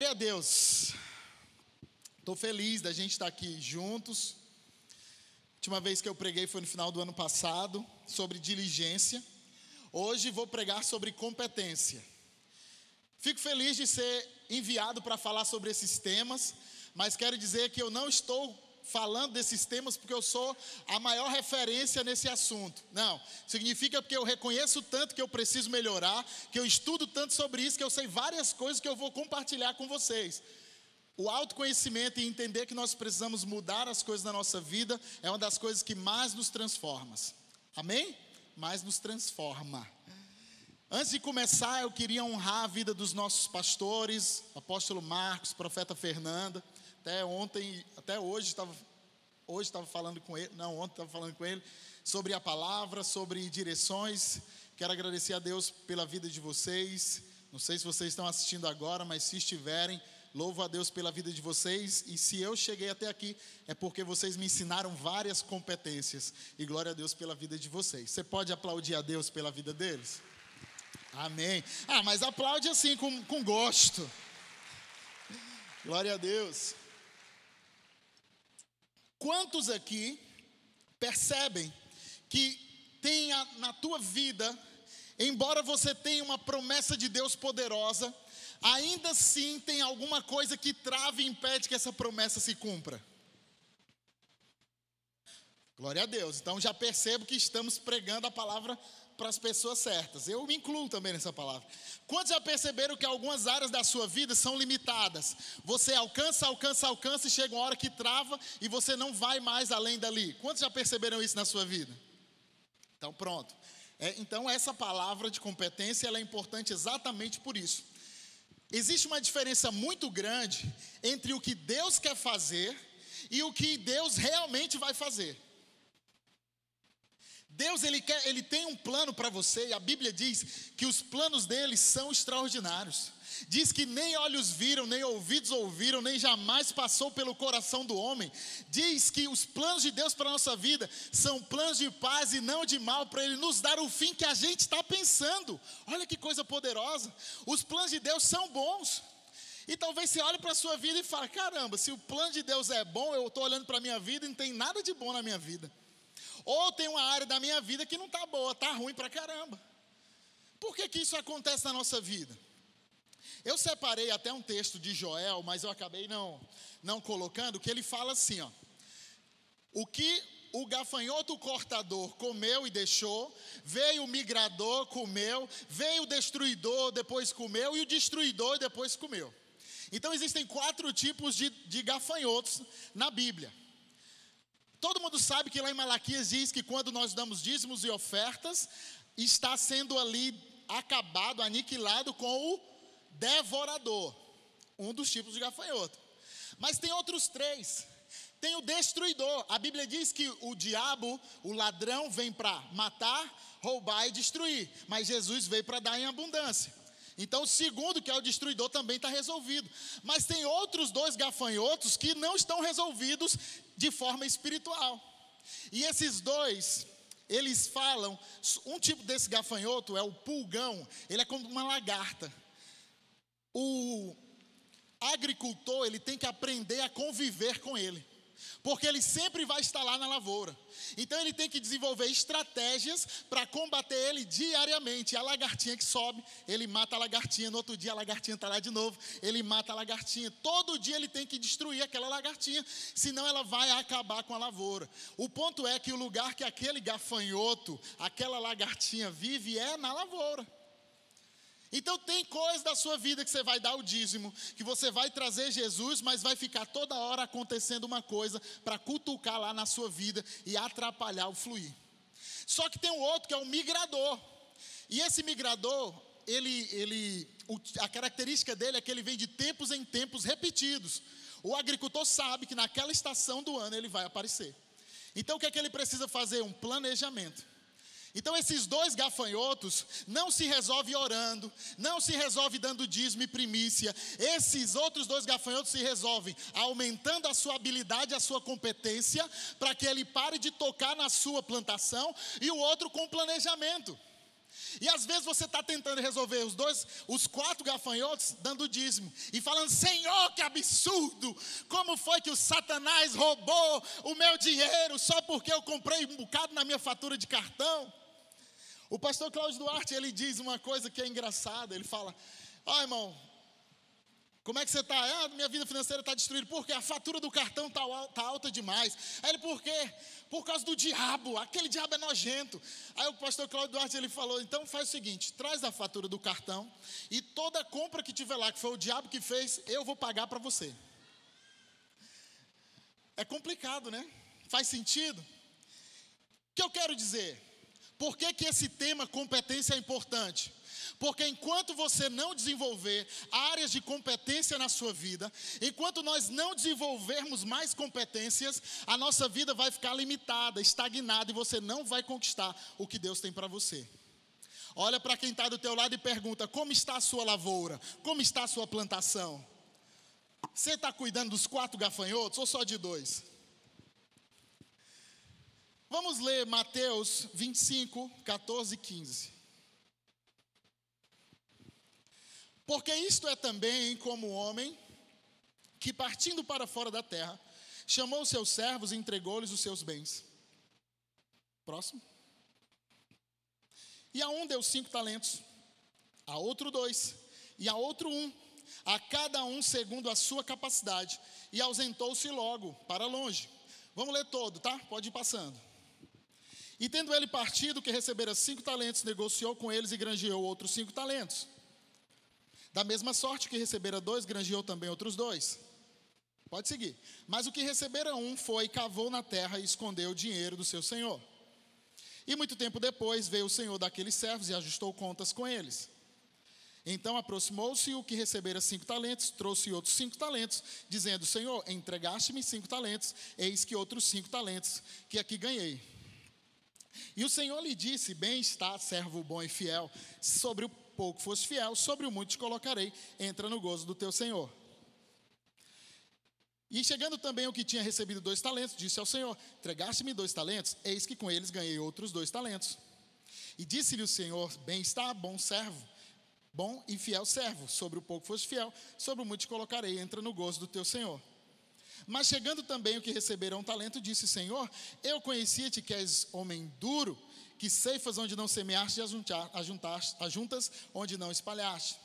Glória a Deus. Estou feliz da gente estar aqui juntos. A última vez que eu preguei foi no final do ano passado, sobre diligência. Hoje vou pregar sobre competência. Fico feliz de ser enviado para falar sobre esses temas, mas quero dizer que eu não estou falando desses temas porque eu sou a maior referência nesse assunto. Não, significa porque eu reconheço tanto que eu preciso melhorar, que eu estudo tanto sobre isso, que eu sei várias coisas que eu vou compartilhar com vocês. O autoconhecimento e entender que nós precisamos mudar as coisas na nossa vida é uma das coisas que mais nos transforma. Amém? Mais nos transforma. Antes de começar, eu queria honrar a vida dos nossos pastores, apóstolo Marcos, profeta Fernanda. Até ontem, até hoje estava hoje estava falando com ele, não, ontem estava falando com ele sobre a palavra, sobre direções. Quero agradecer a Deus pela vida de vocês. Não sei se vocês estão assistindo agora, mas se estiverem, louvo a Deus pela vida de vocês. E se eu cheguei até aqui, é porque vocês me ensinaram várias competências. E glória a Deus pela vida de vocês. Você pode aplaudir a Deus pela vida deles? Amém. Ah, mas aplaude assim, com, com gosto. Glória a Deus. Quantos aqui percebem que tem na tua vida, embora você tenha uma promessa de Deus poderosa, ainda assim tem alguma coisa que trava e impede que essa promessa se cumpra? Glória a Deus. Então já percebo que estamos pregando a palavra para as pessoas certas. Eu me incluo também nessa palavra. Quantos já perceberam que algumas áreas da sua vida são limitadas? Você alcança, alcança, alcança e chega uma hora que trava e você não vai mais além dali. Quantos já perceberam isso na sua vida? Então pronto. É, então essa palavra de competência ela é importante exatamente por isso. Existe uma diferença muito grande entre o que Deus quer fazer e o que Deus realmente vai fazer. Deus ele quer, ele tem um plano para você e a Bíblia diz que os planos dele são extraordinários. Diz que nem olhos viram, nem ouvidos ouviram, nem jamais passou pelo coração do homem. Diz que os planos de Deus para a nossa vida são planos de paz e não de mal, para Ele nos dar o fim que a gente está pensando. Olha que coisa poderosa. Os planos de Deus são bons. E talvez você olhe para a sua vida e fale: caramba, se o plano de Deus é bom, eu estou olhando para a minha vida e não tem nada de bom na minha vida. Ou tem uma área da minha vida que não está boa, está ruim para caramba. Por que, que isso acontece na nossa vida? Eu separei até um texto de Joel, mas eu acabei não, não colocando, que ele fala assim: ó, o que o gafanhoto cortador comeu e deixou, veio o migrador, comeu, veio o destruidor, depois comeu, e o destruidor depois comeu. Então existem quatro tipos de, de gafanhotos na Bíblia. Todo mundo sabe que lá em Malaquias diz que quando nós damos dízimos e ofertas, está sendo ali acabado, aniquilado com o devorador, um dos tipos de gafanhoto. Mas tem outros três. Tem o destruidor. A Bíblia diz que o diabo, o ladrão, vem para matar, roubar e destruir. Mas Jesus veio para dar em abundância. Então, o segundo, que é o destruidor, também está resolvido. Mas tem outros dois gafanhotos que não estão resolvidos de forma espiritual. E esses dois, eles falam, um tipo desse gafanhoto é o pulgão, ele é como uma lagarta. O agricultor, ele tem que aprender a conviver com ele porque ele sempre vai estar lá na lavoura. Então ele tem que desenvolver estratégias para combater ele diariamente. A lagartinha que sobe, ele mata a lagartinha. No outro dia a lagartinha está lá de novo, ele mata a lagartinha. Todo dia ele tem que destruir aquela lagartinha, senão ela vai acabar com a lavoura. O ponto é que o lugar que aquele gafanhoto, aquela lagartinha vive é na lavoura. Então tem coisas da sua vida que você vai dar o dízimo, que você vai trazer Jesus, mas vai ficar toda hora acontecendo uma coisa para cutucar lá na sua vida e atrapalhar o fluir. Só que tem um outro que é o migrador. E esse migrador, ele, ele, a característica dele é que ele vem de tempos em tempos repetidos. O agricultor sabe que naquela estação do ano ele vai aparecer. Então o que é que ele precisa fazer? Um planejamento. Então esses dois gafanhotos não se resolve orando, não se resolve dando dízimo e primícia. Esses outros dois gafanhotos se resolvem aumentando a sua habilidade, a sua competência, para que ele pare de tocar na sua plantação, e o outro com planejamento. E às vezes você está tentando resolver os dois, os quatro gafanhotos, dando dízimo. E falando, Senhor, que absurdo! Como foi que o Satanás roubou o meu dinheiro só porque eu comprei um bocado na minha fatura de cartão? O pastor Cláudio Duarte, ele diz uma coisa que é engraçada. Ele fala, ah, irmão, como é que você está? Ah, minha vida financeira está destruída. Por quê? A fatura do cartão está tá alta demais. Aí ele, por quê? Por causa do diabo. Aquele diabo é nojento. Aí o pastor Cláudio Duarte ele falou: então faz o seguinte: traz a fatura do cartão e toda compra que tiver lá, que foi o diabo que fez, eu vou pagar para você. É complicado, né? Faz sentido? O que eu quero dizer? Por que, que esse tema competência é importante? Porque enquanto você não desenvolver áreas de competência na sua vida, enquanto nós não desenvolvermos mais competências, a nossa vida vai ficar limitada, estagnada e você não vai conquistar o que Deus tem para você. Olha para quem está do teu lado e pergunta: como está a sua lavoura? Como está a sua plantação? Você está cuidando dos quatro gafanhotos ou só de dois? Vamos ler Mateus 25, 14 e 15. Porque isto é também como o homem que, partindo para fora da terra, chamou os seus servos e entregou-lhes os seus bens. Próximo. E a um deu cinco talentos, a outro dois, e a outro um, a cada um segundo a sua capacidade, e ausentou-se logo para longe. Vamos ler todo, tá? Pode ir passando. E tendo ele partido, que recebera cinco talentos, negociou com eles e granjeou outros cinco talentos. Da mesma sorte que recebera dois, granjeou também outros dois. Pode seguir. Mas o que recebera um foi, cavou na terra e escondeu o dinheiro do seu senhor. E muito tempo depois veio o senhor daqueles servos e ajustou contas com eles. Então aproximou-se o que recebera cinco talentos, trouxe outros cinco talentos, dizendo: Senhor, entregaste-me cinco talentos, eis que outros cinco talentos que aqui ganhei. E o Senhor lhe disse: Bem está, servo bom e fiel, sobre o pouco fosse fiel, sobre o muito te colocarei, entra no gozo do teu Senhor. E chegando também o que tinha recebido dois talentos, disse ao Senhor: Entregaste-me dois talentos, eis que com eles ganhei outros dois talentos. E disse-lhe o Senhor: Bem está, bom servo, bom e fiel servo, sobre o pouco foste fiel, sobre o muito te colocarei, entra no gozo do teu Senhor. Mas chegando também o que receberam talento, disse: Senhor, eu conhecia-te que és homem duro que ceifas onde não semeaste e ajuntas onde não espalhaste.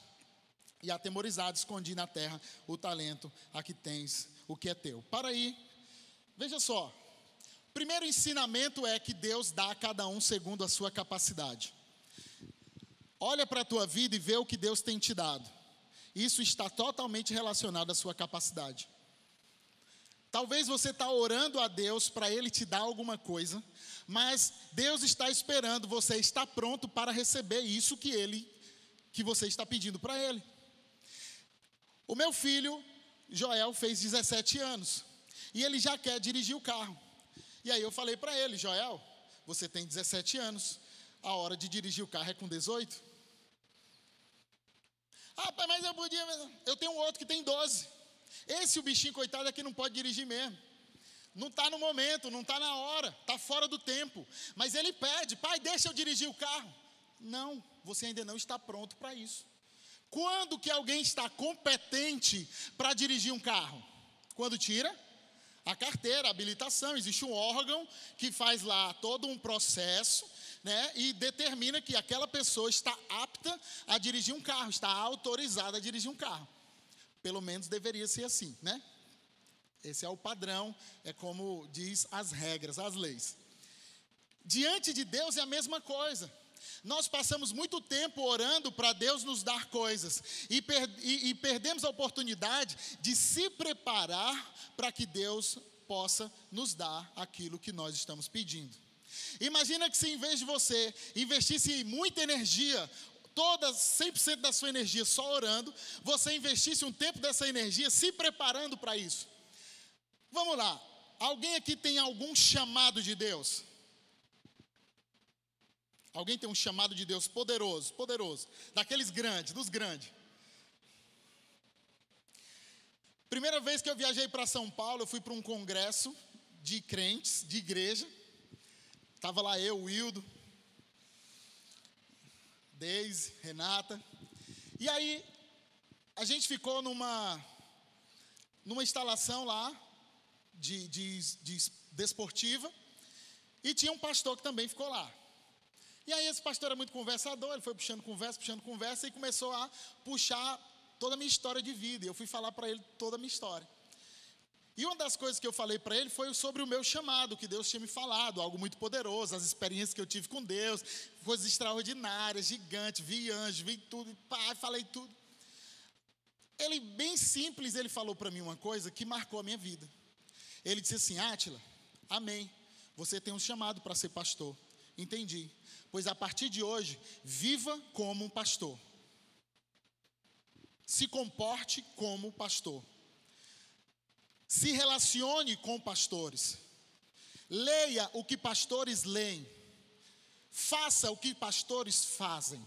E atemorizado escondi na terra o talento a que tens o que é teu. Para aí, veja só. Primeiro ensinamento é que Deus dá a cada um segundo a sua capacidade. Olha para a tua vida e vê o que Deus tem te dado. Isso está totalmente relacionado à sua capacidade. Talvez você está orando a Deus para Ele te dar alguma coisa, mas Deus está esperando você estar pronto para receber isso que ele que você está pedindo para ele. O meu filho Joel fez 17 anos e ele já quer dirigir o carro. E aí eu falei para ele, Joel, você tem 17 anos, a hora de dirigir o carro é com 18. Ah, mas eu podia, eu tenho um outro que tem 12. Esse o bichinho coitado aqui não pode dirigir mesmo. Não está no momento, não está na hora, está fora do tempo. Mas ele pede, pai, deixa eu dirigir o carro. Não, você ainda não está pronto para isso. Quando que alguém está competente para dirigir um carro? Quando tira a carteira, a habilitação. Existe um órgão que faz lá todo um processo, né, e determina que aquela pessoa está apta a dirigir um carro, está autorizada a dirigir um carro. Pelo menos deveria ser assim, né? Esse é o padrão, é como diz as regras, as leis. Diante de Deus é a mesma coisa. Nós passamos muito tempo orando para Deus nos dar coisas e, per e, e perdemos a oportunidade de se preparar para que Deus possa nos dar aquilo que nós estamos pedindo. Imagina que se em vez de você investisse muita energia, toda 100% da sua energia só orando, você investisse um tempo dessa energia se preparando para isso. Vamos lá. Alguém aqui tem algum chamado de Deus? Alguém tem um chamado de Deus poderoso, poderoso, daqueles grandes, dos grandes. Primeira vez que eu viajei para São Paulo, eu fui para um congresso de crentes, de igreja. Estava lá eu, o Wildo. Deise, Renata. E aí, a gente ficou numa, numa instalação lá, de, de, de desportiva, e tinha um pastor que também ficou lá. E aí esse pastor era muito conversador, ele foi puxando conversa, puxando conversa, e começou a puxar toda a minha história de vida. Eu fui falar para ele toda a minha história. E uma das coisas que eu falei para ele foi sobre o meu chamado, que Deus tinha me falado, algo muito poderoso, as experiências que eu tive com Deus, coisas extraordinárias, gigantes, vi anjos, vi tudo, pai, falei tudo. Ele, bem simples, ele falou para mim uma coisa que marcou a minha vida. Ele disse assim: Átila, amém. Você tem um chamado para ser pastor. Entendi. Pois a partir de hoje, viva como um pastor. Se comporte como pastor se relacione com pastores, leia o que pastores leem, faça o que pastores fazem.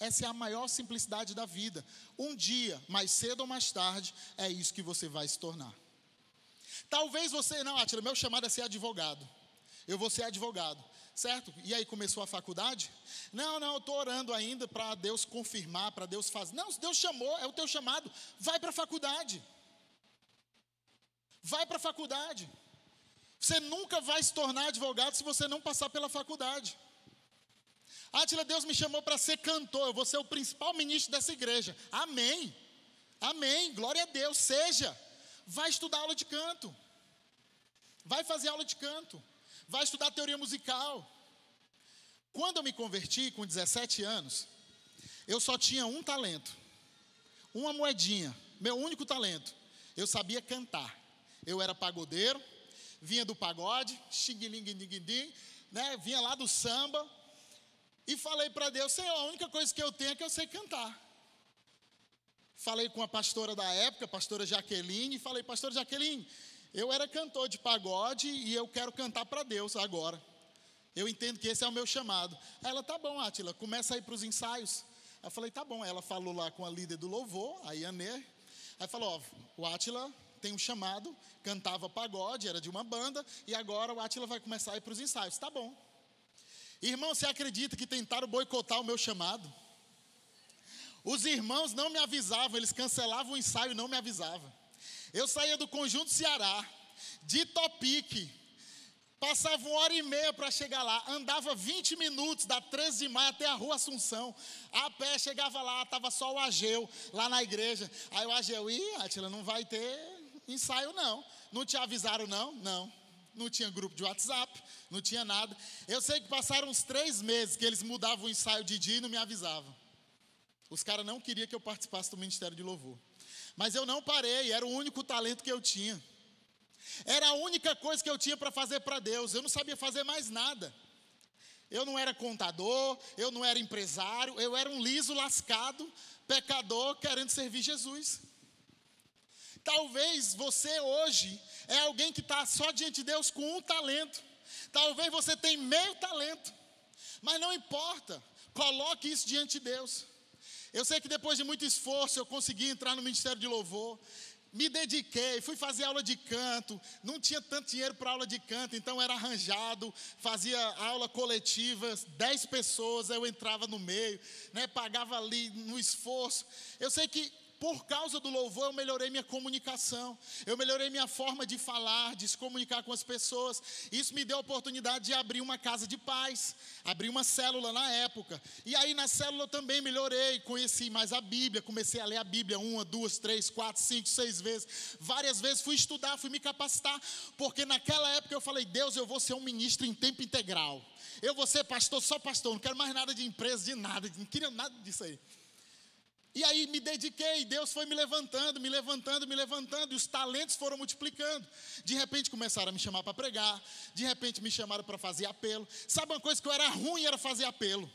Essa é a maior simplicidade da vida. Um dia, mais cedo ou mais tarde, é isso que você vai se tornar. Talvez você, não, Atila, meu chamado é ser advogado. Eu vou ser advogado, certo? E aí começou a faculdade? Não, não, eu estou orando ainda para Deus confirmar, para Deus fazer. Não, Deus chamou, é o teu chamado, vai para a faculdade. Vai para a faculdade. Você nunca vai se tornar advogado se você não passar pela faculdade. Átila, Deus me chamou para ser cantor, eu vou ser o principal ministro dessa igreja. Amém. Amém. Glória a Deus. Seja. Vai estudar aula de canto. Vai fazer aula de canto. Vai estudar teoria musical. Quando eu me converti com 17 anos, eu só tinha um talento. Uma moedinha, meu único talento. Eu sabia cantar. Eu era pagodeiro, vinha do pagode, xinguilinguinguindim, né? Vinha lá do samba e falei para Deus, Senhor, a única coisa que eu tenho é que eu sei cantar. Falei com a pastora da época, a pastora Jaqueline, e falei, pastora Jaqueline, eu era cantor de pagode e eu quero cantar para Deus agora. Eu entendo que esse é o meu chamado. Ela, tá bom, Átila, começa aí para os ensaios. Eu falei, tá bom. Ela falou lá com a líder do louvor, a Ianê. Aí falou, ó, o Átila tem um chamado, cantava pagode, era de uma banda, e agora o Atila vai começar a ir para os ensaios. Tá bom. Irmão, você acredita que tentaram boicotar o meu chamado? Os irmãos não me avisavam, eles cancelavam o ensaio e não me avisavam. Eu saía do Conjunto Ceará, de Topique, passava uma hora e meia para chegar lá, andava 20 minutos da 13 de maio até a rua Assunção, a pé chegava lá, estava só o Ageu lá na igreja. Aí o Ageu, ih, Atila, não vai ter ensaio não. Não te avisaram não? Não. Não tinha grupo de WhatsApp, não tinha nada. Eu sei que passaram uns três meses que eles mudavam o ensaio de dia e não me avisavam. Os caras não queriam que eu participasse do Ministério de Louvor. Mas eu não parei, era o único talento que eu tinha. Era a única coisa que eu tinha para fazer para Deus. Eu não sabia fazer mais nada. Eu não era contador, eu não era empresário, eu era um liso lascado, pecador, querendo servir Jesus. Talvez você hoje é alguém que está só diante de Deus com um talento. Talvez você tenha meio talento. Mas não importa. Coloque isso diante de Deus. Eu sei que depois de muito esforço eu consegui entrar no ministério de louvor. Me dediquei, fui fazer aula de canto. Não tinha tanto dinheiro para aula de canto, então era arranjado. Fazia aula coletiva, dez pessoas, eu entrava no meio, né, pagava ali no esforço. Eu sei que por causa do louvor, eu melhorei minha comunicação, eu melhorei minha forma de falar, de se comunicar com as pessoas. Isso me deu a oportunidade de abrir uma casa de paz, abrir uma célula na época. E aí na célula eu também melhorei, conheci mais a Bíblia, comecei a ler a Bíblia uma, duas, três, quatro, cinco, seis vezes. Várias vezes fui estudar, fui me capacitar, porque naquela época eu falei: Deus, eu vou ser um ministro em tempo integral. Eu vou ser pastor, só pastor, não quero mais nada de empresa, de nada, não queria nada disso aí. E aí me dediquei, Deus foi me levantando, me levantando, me levantando, e os talentos foram multiplicando. De repente começaram a me chamar para pregar, de repente me chamaram para fazer apelo. Sabe uma coisa que eu era ruim era fazer apelo.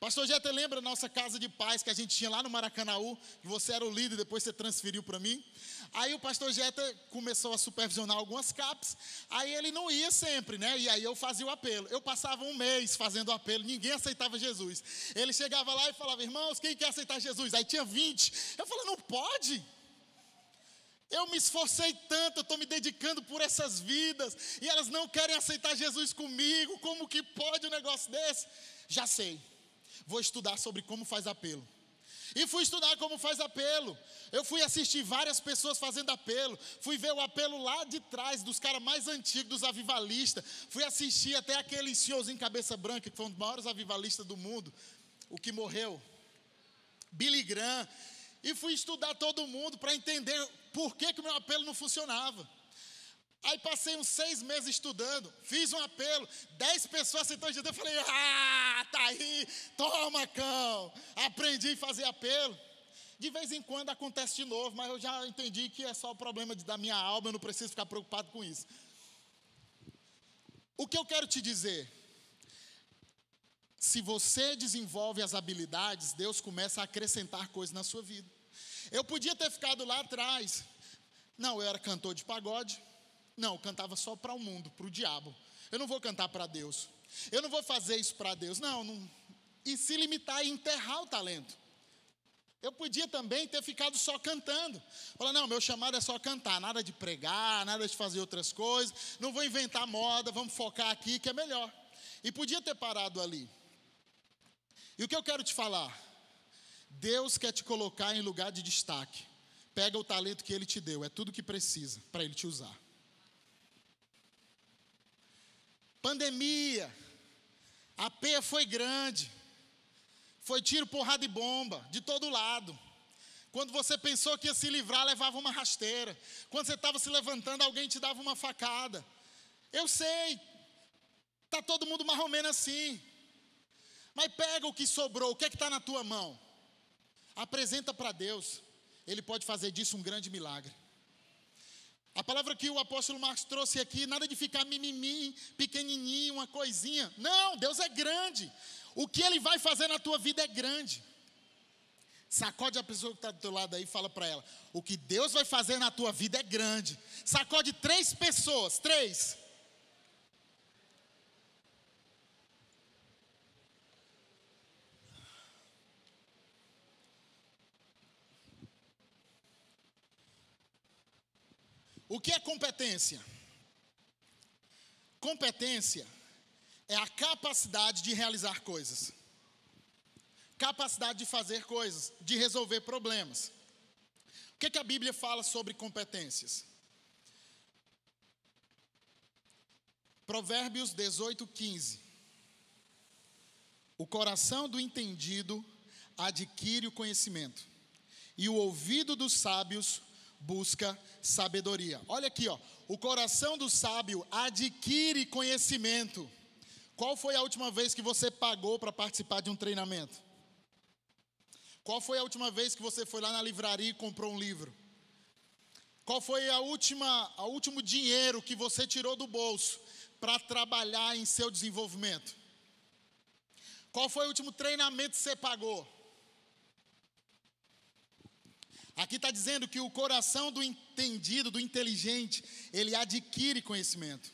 Pastor Jeta, lembra a nossa casa de paz que a gente tinha lá no Maracanaú, que você era o líder, depois você transferiu para mim? Aí o pastor Jeta começou a supervisionar algumas CAPs, aí ele não ia sempre, né? E aí eu fazia o apelo. Eu passava um mês fazendo o apelo, ninguém aceitava Jesus. Ele chegava lá e falava, irmãos, quem quer aceitar Jesus? Aí tinha 20. Eu falei, não pode. Eu me esforcei tanto, eu estou me dedicando por essas vidas, e elas não querem aceitar Jesus comigo, como que pode um negócio desse? Já sei. Vou estudar sobre como faz apelo. E fui estudar como faz apelo. Eu fui assistir várias pessoas fazendo apelo. Fui ver o apelo lá de trás, dos caras mais antigos, dos avivalistas. Fui assistir até aquele senhorzinho cabeça branca, que foi um dos maiores avivalistas do mundo, o que morreu. Billy Graham. E fui estudar todo mundo para entender por que, que o meu apelo não funcionava. Aí passei uns seis meses estudando, fiz um apelo, dez pessoas aceitaram Jesus, eu falei, ah, tá aí, toma cão. Aprendi a fazer apelo. De vez em quando acontece de novo, mas eu já entendi que é só o problema da minha alma, eu não preciso ficar preocupado com isso. O que eu quero te dizer? Se você desenvolve as habilidades, Deus começa a acrescentar coisas na sua vida. Eu podia ter ficado lá atrás. Não, eu era cantor de pagode. Não, eu cantava só para o mundo, para o diabo. Eu não vou cantar para Deus. Eu não vou fazer isso para Deus. Não, não. E se limitar e enterrar o talento. Eu podia também ter ficado só cantando. Falar, não, meu chamado é só cantar, nada de pregar, nada de fazer outras coisas. Não vou inventar moda, vamos focar aqui que é melhor. E podia ter parado ali. E o que eu quero te falar? Deus quer te colocar em lugar de destaque. Pega o talento que Ele te deu, é tudo que precisa para Ele te usar. Pandemia, a peia foi grande, foi tiro, porrada e bomba, de todo lado. Quando você pensou que ia se livrar, levava uma rasteira. Quando você estava se levantando, alguém te dava uma facada. Eu sei, está todo mundo mais ou menos assim. Mas pega o que sobrou, o que é que está na tua mão? Apresenta para Deus, Ele pode fazer disso um grande milagre. A palavra que o apóstolo Marcos trouxe aqui, nada de ficar mimimi, pequenininho, uma coisinha. Não, Deus é grande. O que Ele vai fazer na tua vida é grande. Sacode a pessoa que está do teu lado aí e fala para ela: O que Deus vai fazer na tua vida é grande. Sacode três pessoas, três. O que é competência? Competência é a capacidade de realizar coisas, capacidade de fazer coisas, de resolver problemas. O que, é que a Bíblia fala sobre competências? Provérbios 18, 15. O coração do entendido adquire o conhecimento, e o ouvido dos sábios busca sabedoria. Olha aqui, ó. O coração do sábio adquire conhecimento. Qual foi a última vez que você pagou para participar de um treinamento? Qual foi a última vez que você foi lá na livraria e comprou um livro? Qual foi a última, o último dinheiro que você tirou do bolso para trabalhar em seu desenvolvimento? Qual foi o último treinamento que você pagou? Aqui está dizendo que o coração do entendido, do inteligente, ele adquire conhecimento.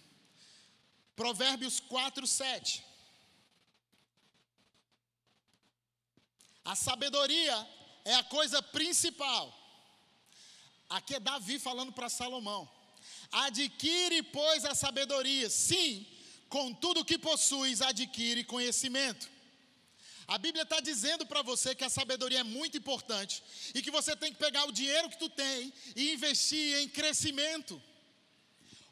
Provérbios 4, 7. A sabedoria é a coisa principal. Aqui é Davi falando para Salomão. Adquire, pois, a sabedoria. Sim, com tudo que possuis, adquire conhecimento. A Bíblia está dizendo para você que a sabedoria é muito importante e que você tem que pegar o dinheiro que tu tem e investir em crescimento.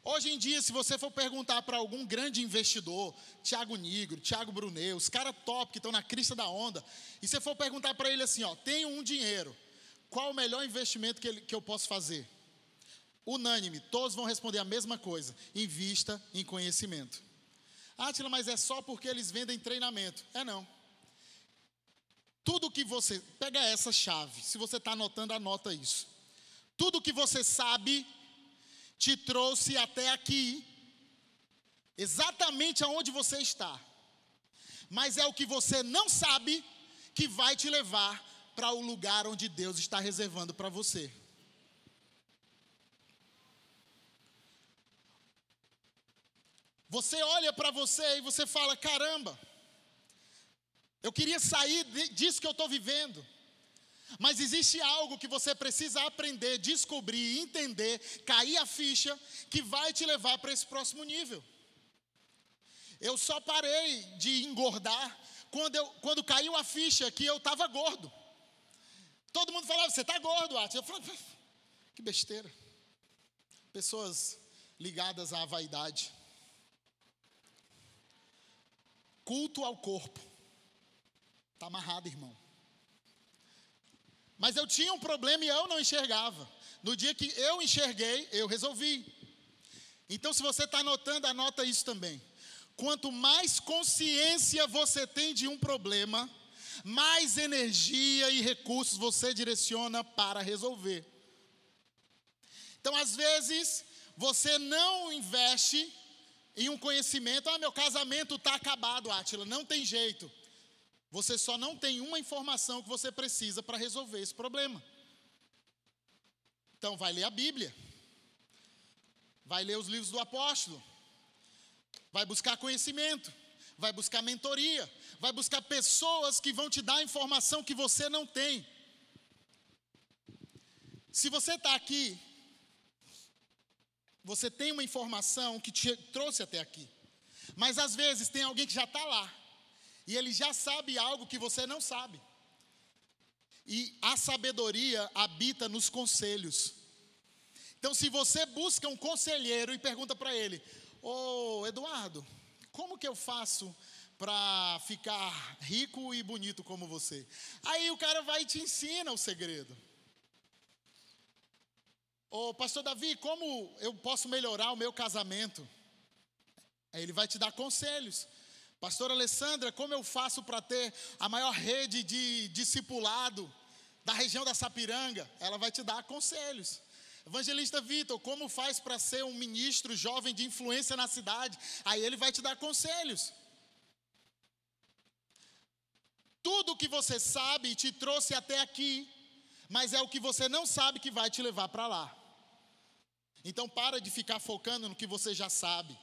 Hoje em dia, se você for perguntar para algum grande investidor, Tiago Nigro, Tiago Brunet, os caras top que estão na crista da onda, e você for perguntar para ele assim: ó, tenho um dinheiro, qual o melhor investimento que, ele, que eu posso fazer? Unânime, todos vão responder a mesma coisa: invista em conhecimento. Ah, Tila, mas é só porque eles vendem treinamento. É não. Tudo que você. Pega essa chave. Se você está anotando, anota isso. Tudo que você sabe te trouxe até aqui, exatamente aonde você está. Mas é o que você não sabe que vai te levar para o lugar onde Deus está reservando para você. Você olha para você e você fala: caramba, eu queria sair disso que eu estou vivendo. Mas existe algo que você precisa aprender, descobrir, entender, cair a ficha, que vai te levar para esse próximo nível. Eu só parei de engordar quando, eu, quando caiu a ficha que eu estava gordo. Todo mundo falava, você está gordo, Átila. Eu falava, que besteira. Pessoas ligadas à vaidade. Culto ao corpo. Está amarrado, irmão. Mas eu tinha um problema e eu não enxergava. No dia que eu enxerguei, eu resolvi. Então, se você está anotando, anota isso também. Quanto mais consciência você tem de um problema, mais energia e recursos você direciona para resolver. Então, às vezes, você não investe em um conhecimento, ah, meu casamento está acabado, Átila, não tem jeito. Você só não tem uma informação que você precisa para resolver esse problema. Então, vai ler a Bíblia, vai ler os livros do apóstolo, vai buscar conhecimento, vai buscar mentoria, vai buscar pessoas que vão te dar informação que você não tem. Se você está aqui, você tem uma informação que te trouxe até aqui, mas às vezes tem alguém que já está lá, e ele já sabe algo que você não sabe. E a sabedoria habita nos conselhos. Então, se você busca um conselheiro e pergunta para ele: Ô oh, Eduardo, como que eu faço para ficar rico e bonito como você? Aí o cara vai e te ensina o segredo. Ô oh, pastor Davi, como eu posso melhorar o meu casamento? Aí ele vai te dar conselhos. Pastor Alessandra, como eu faço para ter a maior rede de discipulado da região da Sapiranga? Ela vai te dar conselhos. Evangelista Vitor, como faz para ser um ministro jovem de influência na cidade? Aí ele vai te dar conselhos. Tudo que você sabe te trouxe até aqui, mas é o que você não sabe que vai te levar para lá. Então para de ficar focando no que você já sabe.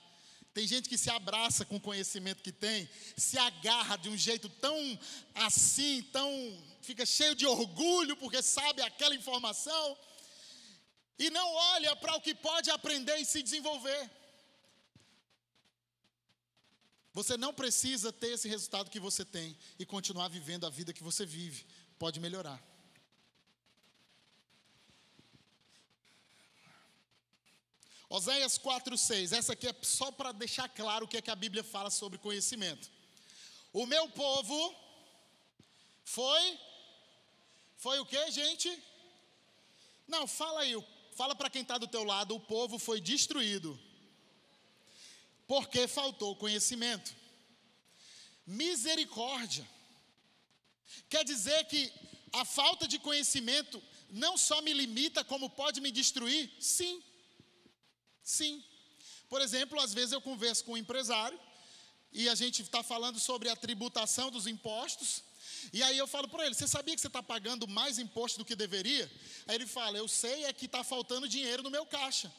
Tem gente que se abraça com o conhecimento que tem, se agarra de um jeito tão assim, tão. fica cheio de orgulho porque sabe aquela informação, e não olha para o que pode aprender e se desenvolver. Você não precisa ter esse resultado que você tem e continuar vivendo a vida que você vive, pode melhorar. Oséias 4,6. Essa aqui é só para deixar claro o que é que a Bíblia fala sobre conhecimento. O meu povo foi. Foi o que, gente? Não, fala aí. Fala para quem está do teu lado. O povo foi destruído. Porque faltou conhecimento. Misericórdia. Quer dizer que a falta de conhecimento não só me limita, como pode me destruir? Sim. Sim. Por exemplo, às vezes eu converso com um empresário e a gente está falando sobre a tributação dos impostos. E aí eu falo para ele: Você sabia que você está pagando mais imposto do que deveria? Aí ele fala: Eu sei, é que está faltando dinheiro no meu caixa.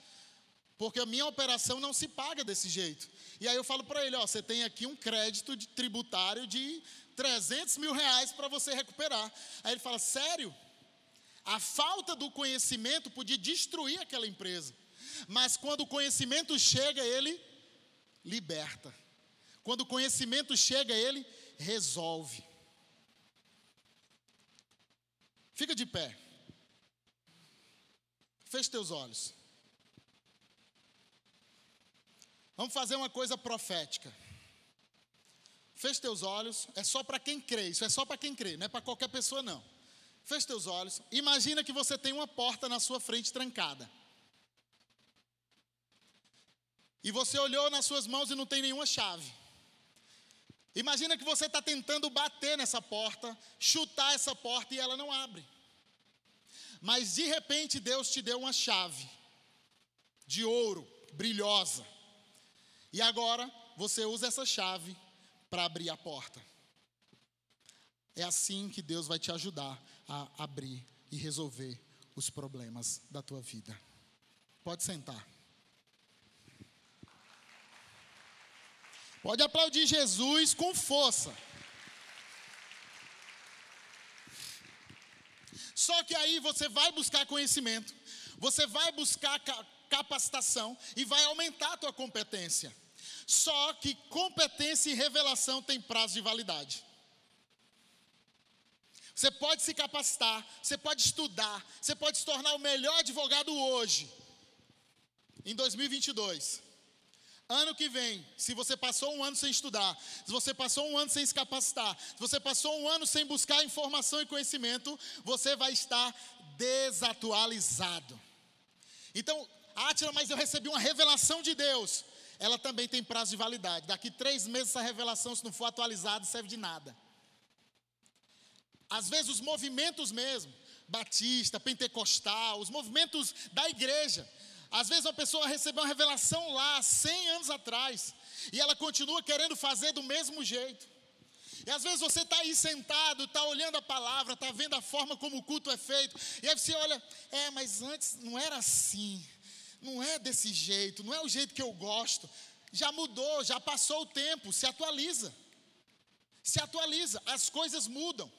Porque a minha operação não se paga desse jeito. E aí eu falo para ele: Ó, você tem aqui um crédito de tributário de 300 mil reais para você recuperar. Aí ele fala: Sério? A falta do conhecimento podia destruir aquela empresa. Mas quando o conhecimento chega, ele liberta. Quando o conhecimento chega, ele resolve. Fica de pé. Feche teus olhos. Vamos fazer uma coisa profética. Feche teus olhos. É só para quem crê. Isso é só para quem crê, não é para qualquer pessoa, não. Feche teus olhos. Imagina que você tem uma porta na sua frente trancada. E você olhou nas suas mãos e não tem nenhuma chave. Imagina que você está tentando bater nessa porta, chutar essa porta e ela não abre. Mas de repente Deus te deu uma chave de ouro, brilhosa. E agora você usa essa chave para abrir a porta. É assim que Deus vai te ajudar a abrir e resolver os problemas da tua vida. Pode sentar. Pode aplaudir Jesus com força. Só que aí você vai buscar conhecimento, você vai buscar capacitação e vai aumentar a tua competência. Só que competência e revelação têm prazo de validade. Você pode se capacitar, você pode estudar, você pode se tornar o melhor advogado hoje, em 2022. Ano que vem, se você passou um ano sem estudar, se você passou um ano sem se capacitar, se você passou um ano sem buscar informação e conhecimento, você vai estar desatualizado. Então, Átila, mas eu recebi uma revelação de Deus. Ela também tem prazo de validade. Daqui três meses, essa revelação, se não for atualizada, serve de nada. Às vezes, os movimentos mesmo, batista, pentecostal, os movimentos da igreja, às vezes uma pessoa recebeu uma revelação lá, 100 anos atrás, e ela continua querendo fazer do mesmo jeito. E às vezes você está aí sentado, está olhando a palavra, está vendo a forma como o culto é feito, e aí você olha, é, mas antes não era assim, não é desse jeito, não é o jeito que eu gosto. Já mudou, já passou o tempo, se atualiza. Se atualiza, as coisas mudam.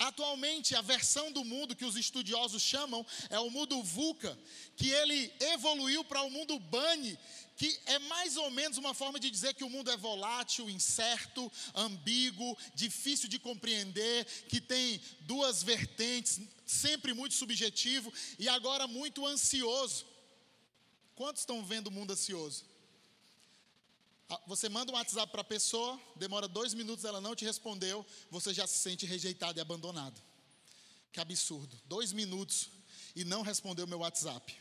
Atualmente, a versão do mundo que os estudiosos chamam é o mundo VUCA, que ele evoluiu para o mundo BANI, que é mais ou menos uma forma de dizer que o mundo é volátil, incerto, ambíguo, difícil de compreender, que tem duas vertentes, sempre muito subjetivo e agora muito ansioso. Quantos estão vendo o mundo ansioso? Ah, você manda um WhatsApp para a pessoa, demora dois minutos, ela não te respondeu, você já se sente rejeitado e abandonado. Que absurdo. Dois minutos e não respondeu meu WhatsApp.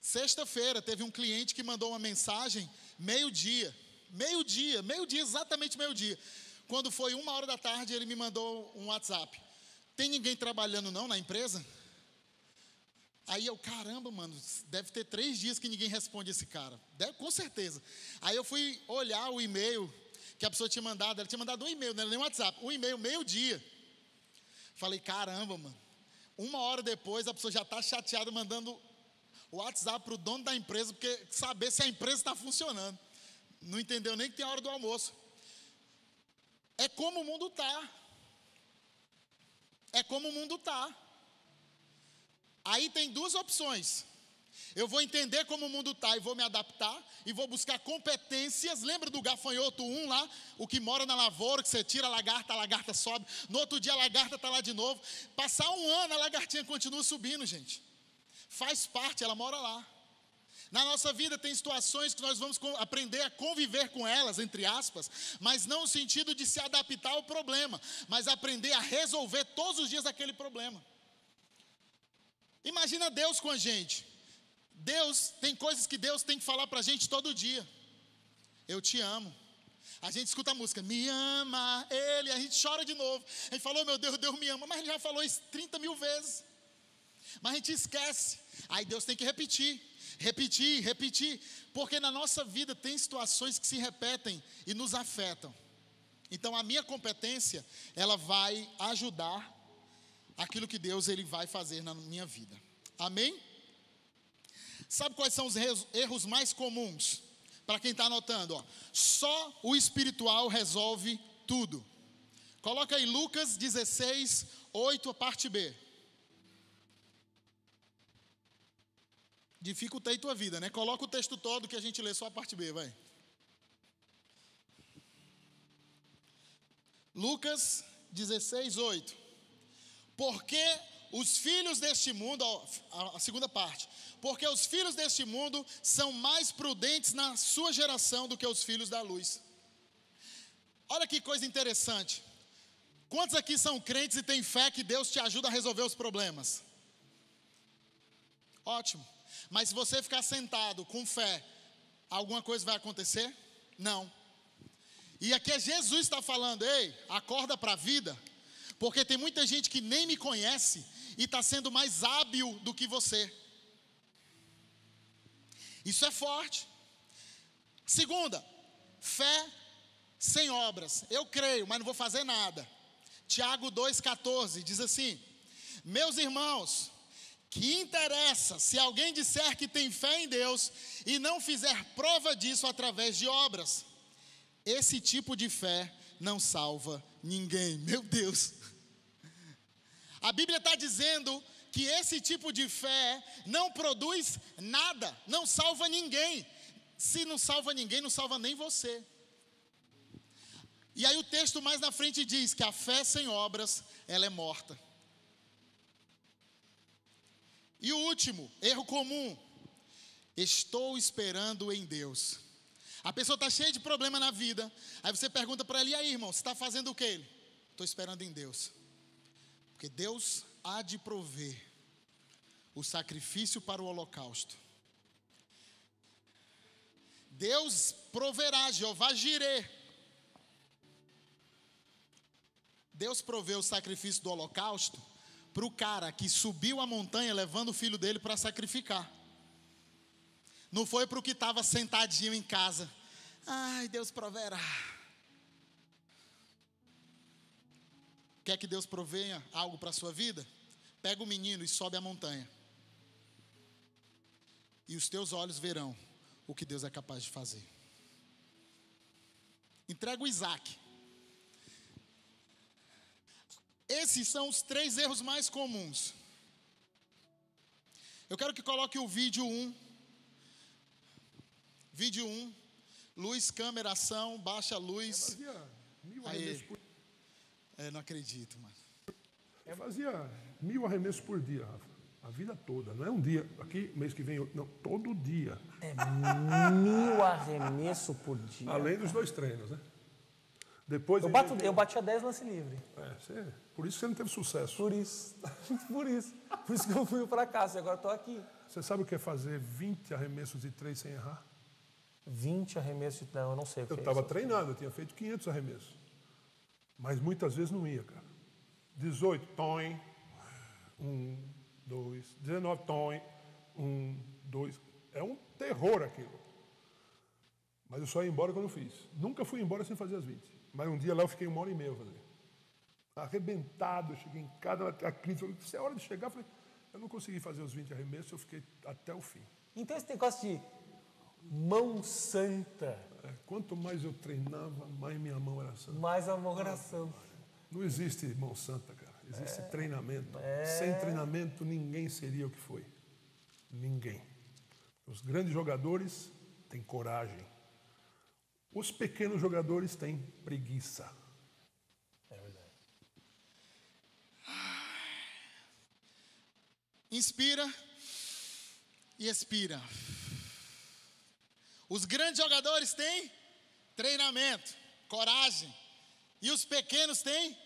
Sexta-feira teve um cliente que mandou uma mensagem meio-dia. Meio-dia, meio-dia, exatamente meio-dia. Quando foi uma hora da tarde, ele me mandou um WhatsApp. Tem ninguém trabalhando não na empresa? Aí eu, caramba, mano, deve ter três dias que ninguém responde esse cara. Deve, com certeza. Aí eu fui olhar o e-mail que a pessoa tinha mandado. Ela tinha mandado um e-mail, não era nem um WhatsApp. Um e-mail, meio-dia. Falei, caramba, mano. Uma hora depois, a pessoa já está chateada mandando o WhatsApp para o dono da empresa, porque saber se a empresa está funcionando. Não entendeu nem que tem a hora do almoço. É como o mundo está. É como o mundo está. Aí tem duas opções. Eu vou entender como o mundo está e vou me adaptar e vou buscar competências. Lembra do gafanhoto 1 lá? O que mora na lavoura, que você tira a lagarta, a lagarta sobe. No outro dia a lagarta está lá de novo. Passar um ano, a lagartinha continua subindo, gente. Faz parte, ela mora lá. Na nossa vida tem situações que nós vamos aprender a conviver com elas, entre aspas, mas não no sentido de se adaptar ao problema, mas aprender a resolver todos os dias aquele problema. Imagina Deus com a gente. Deus, tem coisas que Deus tem que falar para a gente todo dia. Eu te amo. A gente escuta a música, me ama, Ele, a gente chora de novo. A gente falou, meu Deus, Deus me ama, mas Ele já falou isso 30 mil vezes. Mas a gente esquece. Aí Deus tem que repetir, repetir, repetir. Porque na nossa vida tem situações que se repetem e nos afetam. Então a minha competência, ela vai ajudar aquilo que Deus ele vai fazer na minha vida. Amém? Sabe quais são os erros mais comuns? Para quem está anotando, ó. Só o espiritual resolve tudo. Coloca aí Lucas 16, 8, a parte B. Dificultei tua vida, né? Coloca o texto todo que a gente lê só a parte B, vai. Lucas 16, 8. Porque os filhos deste mundo, a segunda parte, porque os filhos deste mundo são mais prudentes na sua geração do que os filhos da luz. Olha que coisa interessante. Quantos aqui são crentes e têm fé que Deus te ajuda a resolver os problemas? Ótimo. Mas se você ficar sentado com fé, alguma coisa vai acontecer? Não. E aqui é Jesus está falando, ei, acorda para a vida. Porque tem muita gente que nem me conhece e está sendo mais hábil do que você. Isso é forte. Segunda, fé sem obras. Eu creio, mas não vou fazer nada. Tiago 2,14 diz assim: Meus irmãos, que interessa se alguém disser que tem fé em Deus e não fizer prova disso através de obras? Esse tipo de fé não salva ninguém. Meu Deus. A Bíblia está dizendo que esse tipo de fé não produz nada, não salva ninguém. Se não salva ninguém, não salva nem você. E aí o texto mais na frente diz que a fé sem obras, ela é morta. E o último, erro comum, estou esperando em Deus. A pessoa está cheia de problema na vida, aí você pergunta para ele, e aí irmão, você está fazendo o que? Estou esperando em Deus. Porque Deus há de prover o sacrifício para o holocausto. Deus proverá, Jeová Jireh. Deus proveu o sacrifício do holocausto para o cara que subiu a montanha levando o filho dele para sacrificar. Não foi para o que estava sentadinho em casa. Ai, Deus proverá. Quer que Deus provenha algo para a sua vida? Pega o menino e sobe a montanha. E os teus olhos verão o que Deus é capaz de fazer. Entrega o Isaac. Esses são os três erros mais comuns. Eu quero que coloque o vídeo 1. Vídeo 1. Luz, câmera, ação, baixa a luz. mil arremessos É, não acredito, mano. Eu fazia mil arremessos por dia, Rafa. A vida toda. Não é um dia. Aqui, mês que vem, eu- não, todo dia. É mil arremesso por dia. Além dos dois treinos, né? Depois. Eu, a bato, gente- eu batia 10 lance livre. É, você- por isso que você não teve sucesso. Por isso. Por isso. Por isso que eu fui para casa e agora estou aqui. Você sabe o que é fazer 20 arremessos de três sem errar? 20 arremessos. Não, eu não sei o que Eu é estava isso. treinado, eu tinha feito 500 arremessos. Mas muitas vezes não ia, cara. 18, tom. Um, dois. 19, tom. Um, dois. É um terror aquilo. Mas eu só ia embora quando eu fiz. Nunca fui embora sem fazer as 20. Mas um dia lá eu fiquei uma hora e meia fazendo. Arrebentado, eu cheguei em casa, a crise falou, se é hora de chegar, eu falei, eu não consegui fazer os 20 arremessos, eu fiquei até o fim. Então esse negócio de mão santa, quanto mais eu treinava, mais minha mão era santa. mais amor coração. Não existe mão santa, cara. Existe treinamento. Sem treinamento, ninguém seria o que foi. Ninguém. Os grandes jogadores têm coragem. Os pequenos jogadores têm preguiça. É verdade. Inspira e expira. Os grandes jogadores têm treinamento, coragem. E os pequenos têm?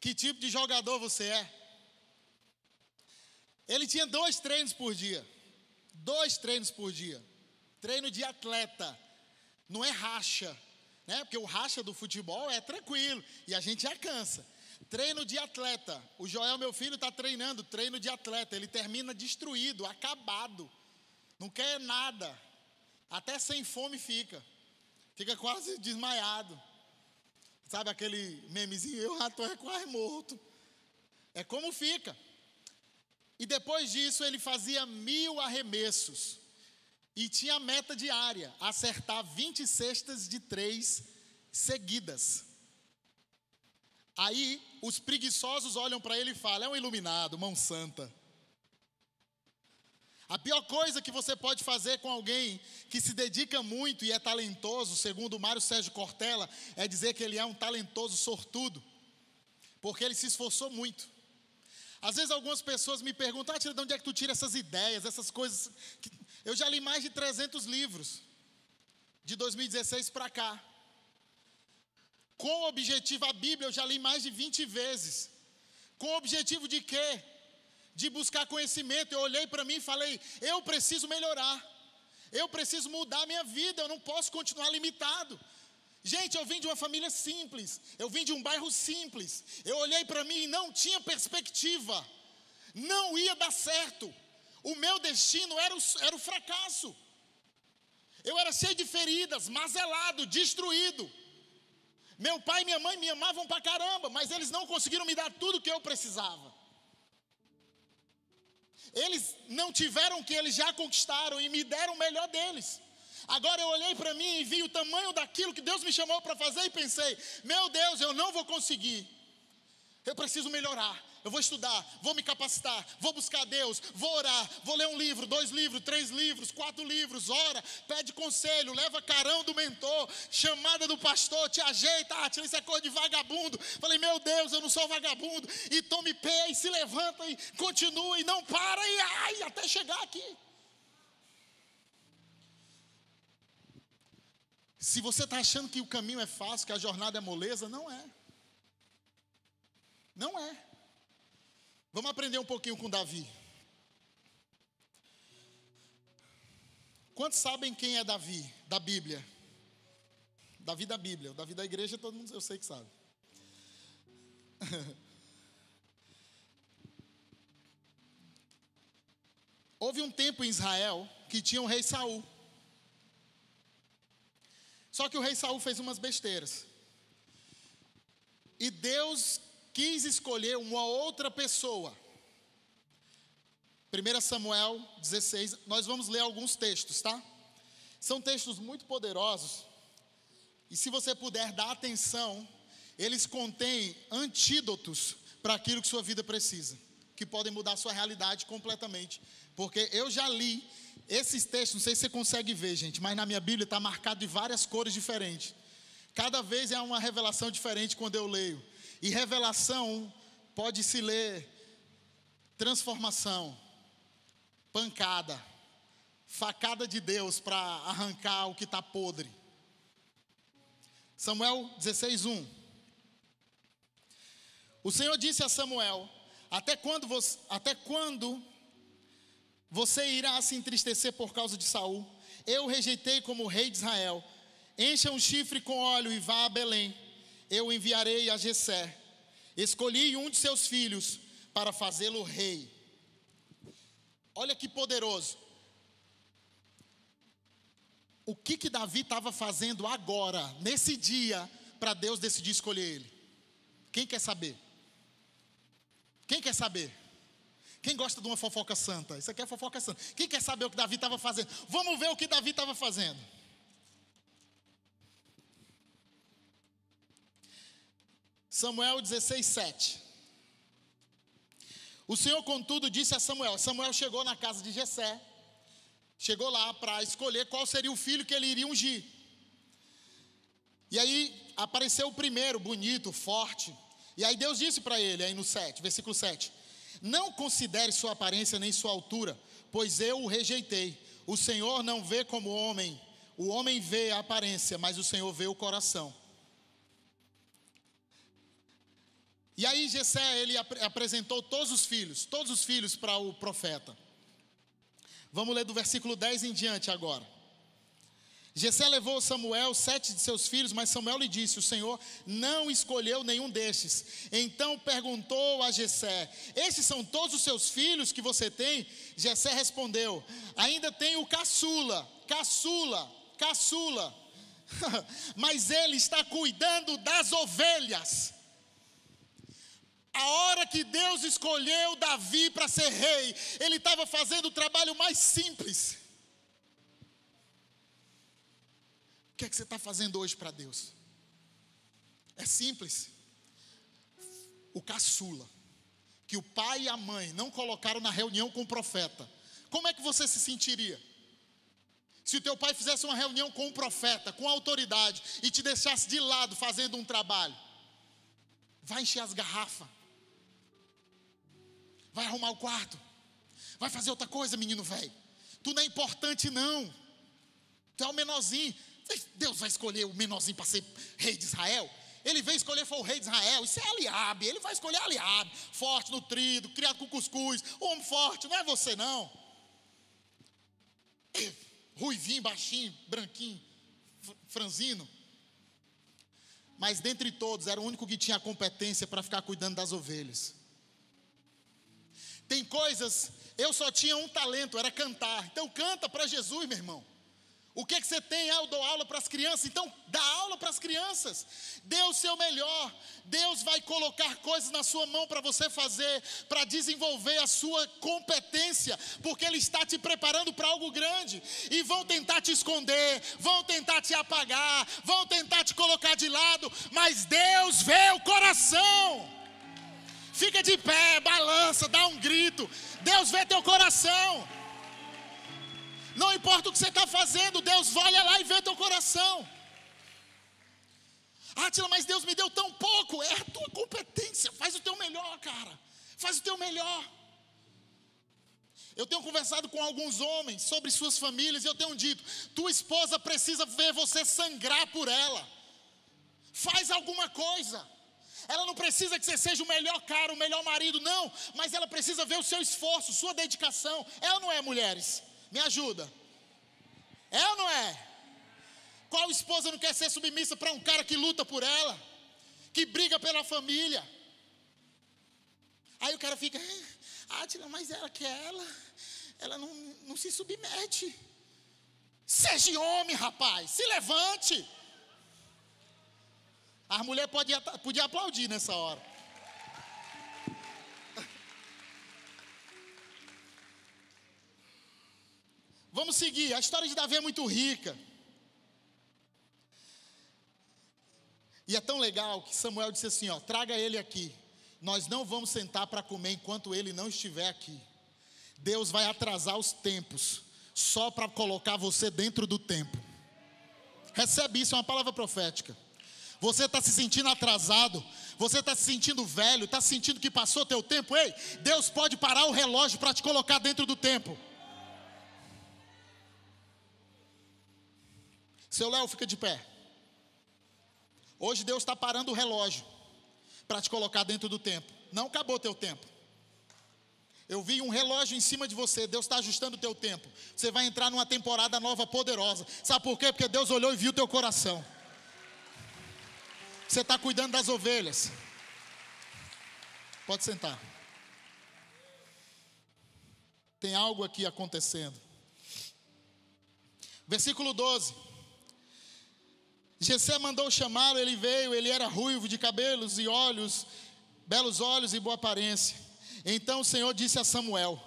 Que tipo de jogador você é? Ele tinha dois treinos por dia. Dois treinos por dia. Treino de atleta. Não é racha. Né? Porque o racha do futebol é tranquilo. E a gente já cansa. Treino de atleta. O Joel, meu filho, está treinando treino de atleta. Ele termina destruído, acabado. Não quer nada. Até sem fome fica. Fica quase desmaiado. Sabe aquele memezinho? Eu já estou quase morto. É como fica. E depois disso ele fazia mil arremessos. E tinha meta diária, acertar 20 cestas de três seguidas. Aí os preguiçosos olham para ele e falam: é um iluminado, mão santa. A pior coisa que você pode fazer com alguém que se dedica muito e é talentoso, segundo Mário Sérgio Cortella, é dizer que ele é um talentoso sortudo, porque ele se esforçou muito. Às vezes algumas pessoas me perguntam, ah, tira, de onde é que tu tira essas ideias, essas coisas? que-" Eu já li mais de 300 livros, de 2016 para cá. Com o objetivo, a Bíblia eu já li mais de 20 vezes. Com o objetivo de quê? De buscar conhecimento. Eu olhei para mim e falei: eu preciso melhorar. Eu preciso mudar a minha vida. Eu não posso continuar limitado. Gente, eu vim de uma família simples. Eu vim de um bairro simples. Eu olhei para mim e não tinha perspectiva. Não ia dar certo. O meu destino era o, era o fracasso. Eu era cheio de feridas, mazelado, destruído. Meu pai e minha mãe me amavam pra caramba, mas eles não conseguiram me dar tudo que eu precisava. Eles não tiveram o que eles já conquistaram e me deram o melhor deles. Agora eu olhei para mim e vi o tamanho daquilo que Deus me chamou para fazer e pensei: meu Deus, eu não vou conseguir. Eu preciso melhorar. Eu vou estudar, vou me capacitar, vou buscar Deus, vou orar, vou ler um livro, dois livros, três livros, quatro livros, ora, pede conselho, leva carão do mentor, chamada do pastor, te ajeita, ah, tira isso é coisa de vagabundo. Falei, meu Deus, eu não sou vagabundo. E tome pé e se levanta e continua e não para e ai, até chegar aqui. Se você está achando que o caminho é fácil, que a jornada é moleza, não é. Não é. Vamos aprender um pouquinho com Davi. Quantos sabem quem é Davi, da Bíblia? Davi da Bíblia, o Davi da igreja, todo mundo eu sei que sabe. Houve um tempo em Israel que tinha o rei Saul. Só que o rei Saul fez umas besteiras. E Deus quis escolher uma outra pessoa. 1 Samuel 16, nós vamos ler alguns textos, tá? São textos muito poderosos. E se você puder dar atenção, eles contêm antídotos para aquilo que sua vida precisa, que podem mudar sua realidade completamente. Porque eu já li esses textos, não sei se você consegue ver, gente, mas na minha Bíblia está marcado de várias cores diferentes. Cada vez é uma revelação diferente quando eu leio. E revelação pode se ler transformação, pancada, facada de Deus para arrancar o que está podre. Samuel 16, 1. O Senhor disse a Samuel: Até quando você, até quando você irá se entristecer por causa de Saul. Eu o rejeitei como rei de Israel. Encha um chifre com óleo e vá a Belém. Eu enviarei a Jessé. Escolhi um de seus filhos para fazê-lo rei. Olha que poderoso. O que que Davi estava fazendo agora, nesse dia, para Deus decidir escolher ele? Quem quer saber? Quem quer saber? Quem gosta de uma fofoca santa? Isso aqui é fofoca santa. Quem quer saber o que Davi estava fazendo? Vamos ver o que Davi estava fazendo. Samuel 16, 7. O Senhor, contudo, disse a Samuel: Samuel chegou na casa de Jessé, chegou lá para escolher qual seria o filho que ele iria ungir. E aí apareceu o primeiro, bonito, forte. E aí Deus disse para ele, aí no 7, versículo 7: não considere sua aparência nem sua altura, pois eu o rejeitei. O Senhor não vê como homem, o homem vê a aparência, mas o Senhor vê o coração. E aí Jessé, ele ap apresentou todos os filhos, todos os filhos para o profeta. Vamos ler do versículo 10 em diante agora. Jessé levou Samuel sete de seus filhos, mas Samuel lhe disse: O Senhor não escolheu nenhum destes. Então perguntou a Jessé: Esses são todos os seus filhos que você tem? Jessé respondeu: Ainda tenho caçula, caçula, caçula. mas ele está cuidando das ovelhas. A hora que Deus escolheu Davi para ser rei, ele estava fazendo o trabalho mais simples. que é que você está fazendo hoje para Deus? É simples. O caçula, que o pai e a mãe não colocaram na reunião com o profeta, como é que você se sentiria? Se o teu pai fizesse uma reunião com o profeta, com autoridade, e te deixasse de lado fazendo um trabalho, vai encher as garrafas, vai arrumar o quarto, vai fazer outra coisa, menino velho. Tu não é importante, não. Tu é o menorzinho. Deus vai escolher o menorzinho para ser rei de Israel? Ele veio escolher foi o rei de Israel. Isso é Eliabe. Ele vai escolher Eliabe, forte, nutrido, criado com cuscuz, homem forte. Não é você não. Ruivinho, baixinho, branquinho, franzino. Mas dentre todos era o único que tinha a competência para ficar cuidando das ovelhas. Tem coisas, eu só tinha um talento, era cantar. Então canta para Jesus, meu irmão. O que, que você tem? Ah, eu dou aula para as crianças. Então, dá aula para as crianças. Dê o seu melhor. Deus vai colocar coisas na sua mão para você fazer, para desenvolver a sua competência, porque Ele está te preparando para algo grande. E vão tentar te esconder, vão tentar te apagar, vão tentar te colocar de lado, mas Deus vê o coração. Fica de pé, balança, dá um grito. Deus vê teu coração. Não importa o que você está fazendo, Deus olha lá e vê teu coração. Átila, mas Deus me deu tão pouco. É a tua competência. Faz o teu melhor, cara. Faz o teu melhor. Eu tenho conversado com alguns homens sobre suas famílias e eu tenho dito: tua esposa precisa ver você sangrar por ela. Faz alguma coisa. Ela não precisa que você seja o melhor cara, o melhor marido, não, mas ela precisa ver o seu esforço, sua dedicação. É ou não é, mulheres? Me ajuda. É ou não é? Qual esposa não quer ser submissa para um cara que luta por ela, que briga pela família? Aí o cara fica, ah, mas ela quer ela, ela não, não se submete. Seja homem, rapaz, se levante. A mulher podia, podia aplaudir nessa hora. Vamos seguir. A história de Davi é muito rica. E é tão legal que Samuel disse assim: ó, traga ele aqui. Nós não vamos sentar para comer enquanto ele não estiver aqui. Deus vai atrasar os tempos só para colocar você dentro do tempo. Recebe isso, é uma palavra profética. Você está se sentindo atrasado, você está se sentindo velho, está sentindo que passou teu tempo. Ei, Deus pode parar o relógio para te colocar dentro do tempo. Seu Léo, fica de pé. Hoje Deus está parando o relógio para te colocar dentro do tempo. Não acabou teu tempo. Eu vi um relógio em cima de você, Deus está ajustando o teu tempo. Você vai entrar numa temporada nova poderosa. Sabe por quê? Porque Deus olhou e viu teu coração. Você está cuidando das ovelhas. Pode sentar. Tem algo aqui acontecendo. Versículo 12. Jessé mandou chamá-lo, ele veio, ele era ruivo de cabelos e olhos, belos olhos e boa aparência. Então o Senhor disse a Samuel: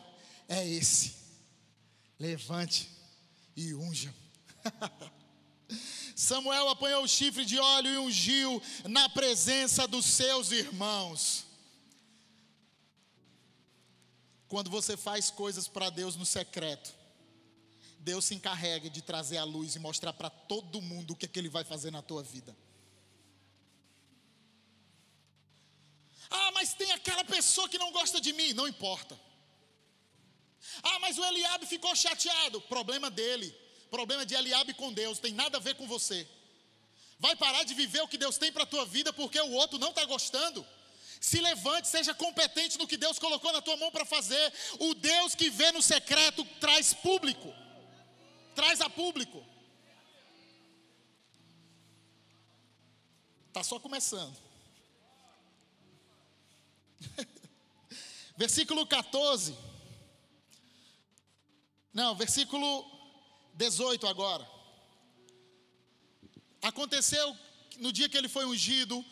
É esse, levante e unja. Samuel apanhou o chifre de óleo e ungiu na presença dos seus irmãos. Quando você faz coisas para Deus no secreto, Deus se encarrega de trazer a luz e mostrar para todo mundo o que, é que Ele vai fazer na tua vida. Ah, mas tem aquela pessoa que não gosta de mim. Não importa. Ah, mas o Eliabe ficou chateado. Problema dele. Problema de Eliabe com Deus. Tem nada a ver com você. Vai parar de viver o que Deus tem para a tua vida porque o outro não está gostando. Se levante, seja competente no que Deus colocou na tua mão para fazer. O Deus que vê no secreto traz público traz a público. Está só começando. versículo 14. Não, versículo 18 agora. Aconteceu no dia que ele foi ungido,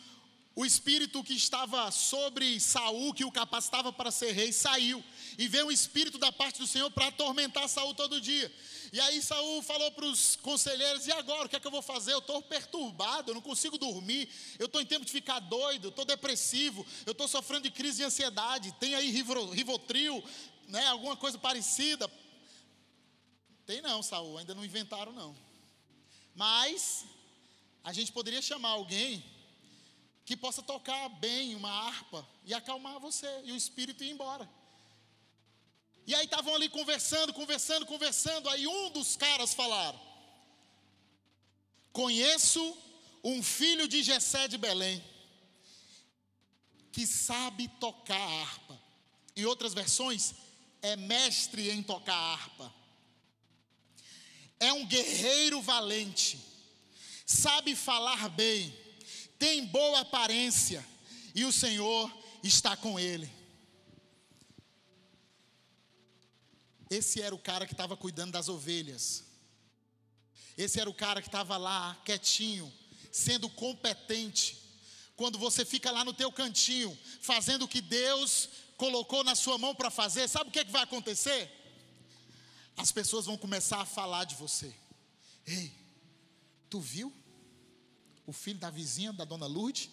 o espírito que estava sobre Saul, que o capacitava para ser rei, saiu. E veio um espírito da parte do Senhor para atormentar Saul todo dia. E aí Saul falou para os conselheiros: e agora? O que é que eu vou fazer? Eu estou perturbado, eu não consigo dormir, eu estou em tempo de ficar doido, estou depressivo, eu estou sofrendo de crise de ansiedade. Tem aí Rivotril, né, alguma coisa parecida? Tem não, Saul, ainda não inventaram não. Mas a gente poderia chamar alguém que possa tocar bem uma harpa e acalmar você e o espírito ir embora. E aí estavam ali conversando, conversando, conversando. Aí um dos caras falaram: Conheço um filho de Jessé de Belém que sabe tocar harpa. Em outras versões, é mestre em tocar harpa. É um guerreiro valente, sabe falar bem, tem boa aparência e o Senhor está com ele. Esse era o cara que estava cuidando das ovelhas. Esse era o cara que estava lá, quietinho, sendo competente. Quando você fica lá no teu cantinho, fazendo o que Deus colocou na sua mão para fazer, sabe o que, é que vai acontecer? As pessoas vão começar a falar de você. Ei, tu viu? O filho da vizinha, da dona Lourdes?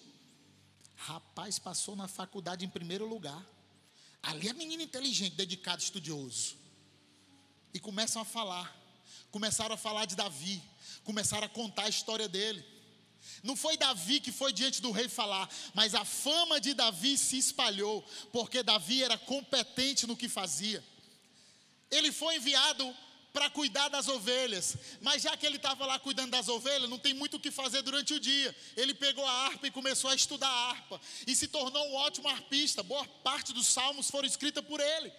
Rapaz, passou na faculdade em primeiro lugar. Ali é menino inteligente, dedicado, estudioso. E começam a falar. Começaram a falar de Davi. Começaram a contar a história dele. Não foi Davi que foi diante do rei falar, mas a fama de Davi se espalhou, porque Davi era competente no que fazia. Ele foi enviado para cuidar das ovelhas, mas já que ele estava lá cuidando das ovelhas, não tem muito o que fazer durante o dia. Ele pegou a harpa e começou a estudar a harpa, e se tornou um ótimo harpista. Boa parte dos salmos foram escritos por ele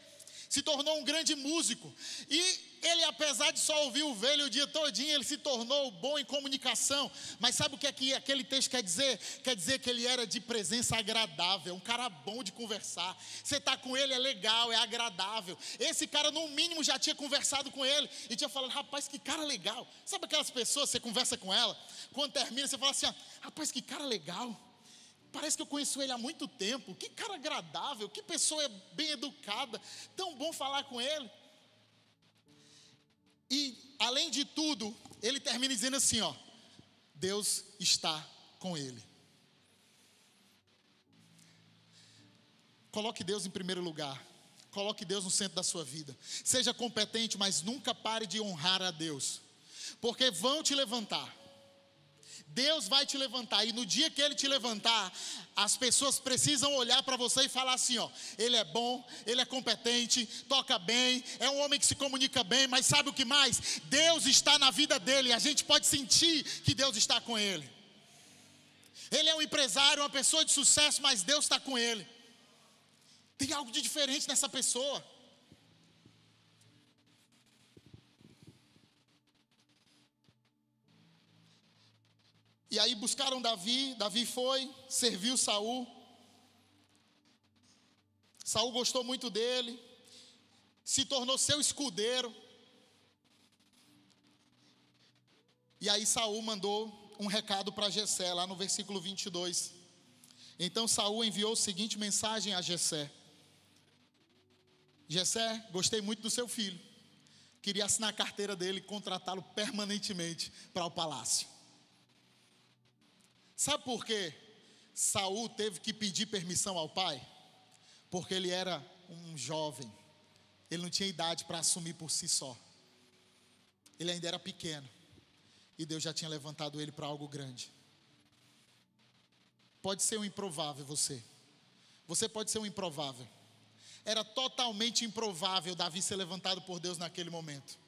se tornou um grande músico. E ele, apesar de só ouvir o velho o dia todinho, ele se tornou bom em comunicação. Mas sabe o que, é que aquele texto quer dizer? Quer dizer que ele era de presença agradável, um cara bom de conversar. Você está com ele é legal, é agradável. Esse cara, no mínimo, já tinha conversado com ele e tinha falado: rapaz, que cara legal. Sabe aquelas pessoas, você conversa com ela, quando termina, você fala assim: rapaz, que cara legal. Parece que eu conheço ele há muito tempo. Que cara agradável, que pessoa bem educada. Tão bom falar com ele. E, além de tudo, ele termina dizendo assim: ó, Deus está com ele. Coloque Deus em primeiro lugar. Coloque Deus no centro da sua vida. Seja competente, mas nunca pare de honrar a Deus. Porque vão te levantar Deus vai te levantar, e no dia que Ele te levantar, as pessoas precisam olhar para você e falar assim: ó, Ele é bom, Ele é competente, toca bem, é um homem que se comunica bem, mas sabe o que mais? Deus está na vida dele, a gente pode sentir que Deus está com ele. Ele é um empresário, uma pessoa de sucesso, mas Deus está com ele. Tem algo de diferente nessa pessoa. E aí buscaram Davi, Davi foi, serviu Saul. Saul gostou muito dele, se tornou seu escudeiro. E aí Saul mandou um recado para Jessé, lá no versículo 22. Então Saul enviou a seguinte mensagem a Jessé: Jessé, gostei muito do seu filho. Queria assinar a carteira dele e contratá-lo permanentemente para o palácio. Sabe por que Saul teve que pedir permissão ao pai? Porque ele era um jovem. Ele não tinha idade para assumir por si só. Ele ainda era pequeno. E Deus já tinha levantado ele para algo grande. Pode ser um improvável você. Você pode ser um improvável. Era totalmente improvável Davi ser levantado por Deus naquele momento.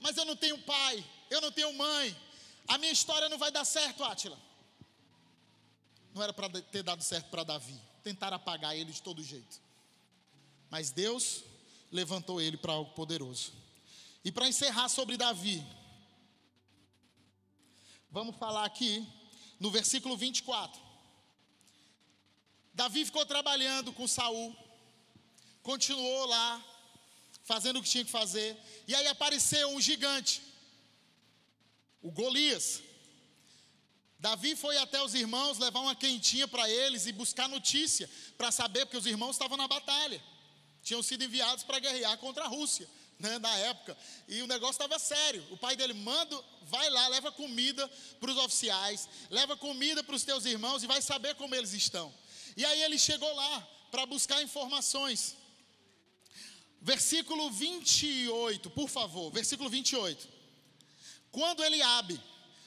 Mas eu não tenho pai, eu não tenho mãe, a minha história não vai dar certo, Átila. Não era para ter dado certo para Davi. Tentaram apagar ele de todo jeito. Mas Deus levantou ele para algo poderoso. E para encerrar sobre Davi, vamos falar aqui no versículo 24. Davi ficou trabalhando com Saul, continuou lá, fazendo o que tinha que fazer, e aí apareceu um gigante o Golias. Davi foi até os irmãos levar uma quentinha para eles e buscar notícia para saber, porque os irmãos estavam na batalha, tinham sido enviados para guerrear contra a Rússia, né, na época, e o negócio estava sério. O pai dele manda, vai lá, leva comida para os oficiais, leva comida para os teus irmãos e vai saber como eles estão. E aí ele chegou lá para buscar informações. Versículo 28, por favor, versículo 28. Quando Eliabe,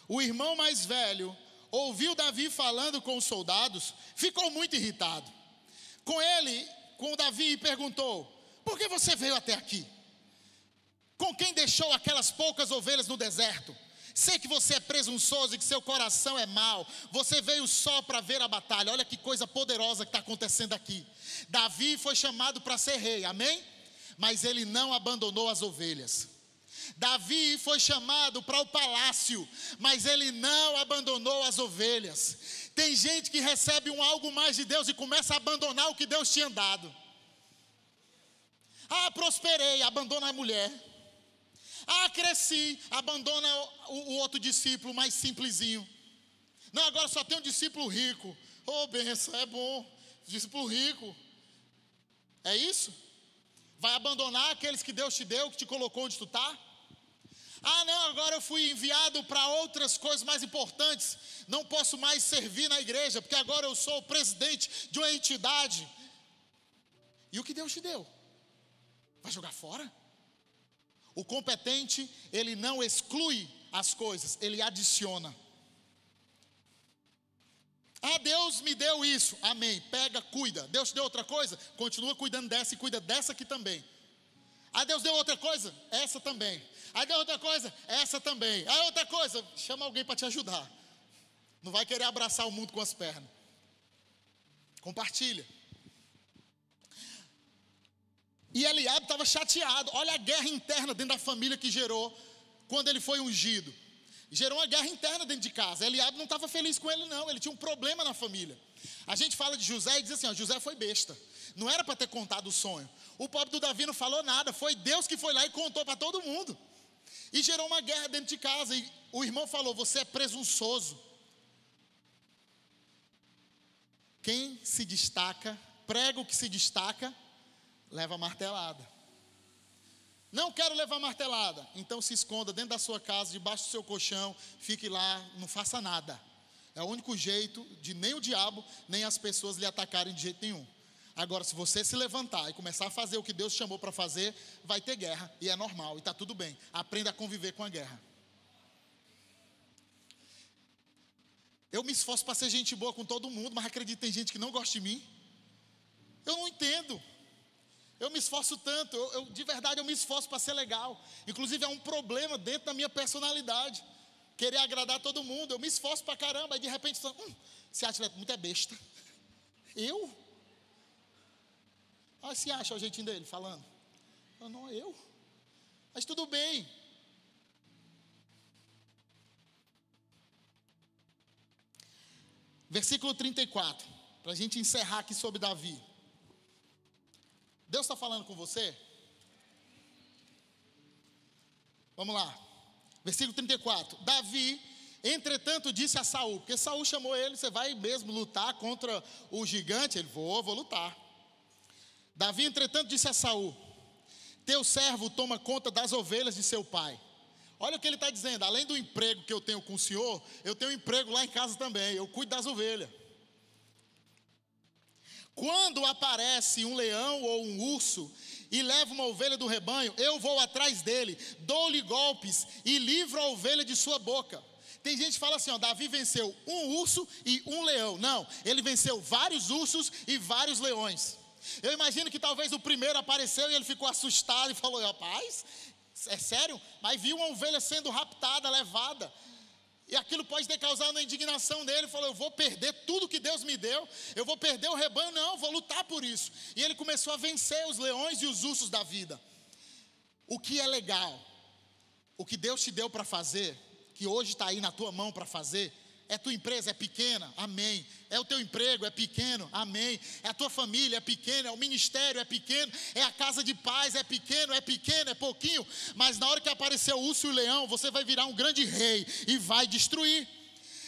o irmão mais velho, ouviu Davi falando com os soldados, ficou muito irritado. Com ele, com Davi, e perguntou: Por que você veio até aqui? Com quem deixou aquelas poucas ovelhas no deserto? Sei que você é presunçoso e que seu coração é mau. Você veio só para ver a batalha. Olha que coisa poderosa que está acontecendo aqui. Davi foi chamado para ser rei, amém? Mas ele não abandonou as ovelhas. Davi foi chamado para o palácio, mas ele não abandonou as ovelhas. Tem gente que recebe um algo mais de Deus e começa a abandonar o que Deus tinha dado. Ah, prosperei, abandona a mulher. Ah, cresci, abandona o, o outro discípulo mais simplesinho. Não, agora só tem um discípulo rico. Oh, benção, é bom. Discípulo rico. É isso? Vai abandonar aqueles que Deus te deu, que te colocou onde tu está? Ah, não, agora eu fui enviado para outras coisas mais importantes. Não posso mais servir na igreja, porque agora eu sou o presidente de uma entidade. E o que Deus te deu? Vai jogar fora? O competente, ele não exclui as coisas, ele adiciona. Ah, Deus me deu isso. Amém. Pega, cuida. Deus te deu outra coisa? Continua cuidando dessa e cuida dessa aqui também. Ah, Deus deu outra coisa? Essa também. Ah, deu outra coisa? Essa também. Ah, outra coisa? Chama alguém para te ajudar. Não vai querer abraçar o mundo com as pernas. Compartilha. E Eliabe estava chateado. Olha a guerra interna dentro da família que gerou quando ele foi ungido gerou uma guerra interna dentro de casa. Eliabe não estava feliz com ele, não. Ele tinha um problema na família. A gente fala de José e diz assim: ó, José foi besta. Não era para ter contado o sonho. O pobre do Davi não falou nada. Foi Deus que foi lá e contou para todo mundo. E gerou uma guerra dentro de casa. E o irmão falou: Você é presunçoso. Quem se destaca, prega o que se destaca, leva martelada. Não quero levar martelada. Então se esconda dentro da sua casa, debaixo do seu colchão, fique lá, não faça nada. É o único jeito de nem o diabo, nem as pessoas lhe atacarem de jeito nenhum. Agora, se você se levantar e começar a fazer o que Deus chamou para fazer, vai ter guerra, e é normal, e está tudo bem. Aprenda a conviver com a guerra. Eu me esforço para ser gente boa com todo mundo, mas acredito tem gente que não gosta de mim. Eu não entendo. Eu me esforço tanto, eu, eu de verdade eu me esforço para ser legal. Inclusive é um problema dentro da minha personalidade. Querer agradar todo mundo. Eu me esforço para caramba, e de repente hum, se acha muito é besta. Eu? Olha se acha o jeitinho dele falando. Eu, não, eu. Mas tudo bem. Versículo 34, para a gente encerrar aqui sobre Davi. Deus está falando com você? Vamos lá. Versículo 34. Davi, entretanto, disse a Saul, porque Saul chamou ele, você vai mesmo lutar contra o gigante? Ele, vou, vou lutar. Davi, entretanto, disse a Saul: Teu servo toma conta das ovelhas de seu pai. Olha o que ele está dizendo: além do emprego que eu tenho com o senhor, eu tenho um emprego lá em casa também. Eu cuido das ovelhas. Quando aparece um leão ou um urso e leva uma ovelha do rebanho, eu vou atrás dele, dou-lhe golpes e livro a ovelha de sua boca. Tem gente que fala assim: ó, Davi venceu um urso e um leão. Não, ele venceu vários ursos e vários leões. Eu imagino que talvez o primeiro apareceu e ele ficou assustado e falou: rapaz, é sério? Mas viu uma ovelha sendo raptada, levada. E aquilo pode ter causado uma indignação dele. Ele falou: Eu vou perder tudo que Deus me deu. Eu vou perder o rebanho. Não, vou lutar por isso. E ele começou a vencer os leões e os ursos da vida. O que é legal, o que Deus te deu para fazer, que hoje está aí na tua mão para fazer, é tua empresa, é pequena, amém. É o teu emprego, é pequeno, amém. É a tua família, é pequena. É o ministério, é pequeno. É a casa de paz, é pequeno, é pequeno, é pouquinho. Mas na hora que aparecer o urso e o leão, você vai virar um grande rei e vai destruir.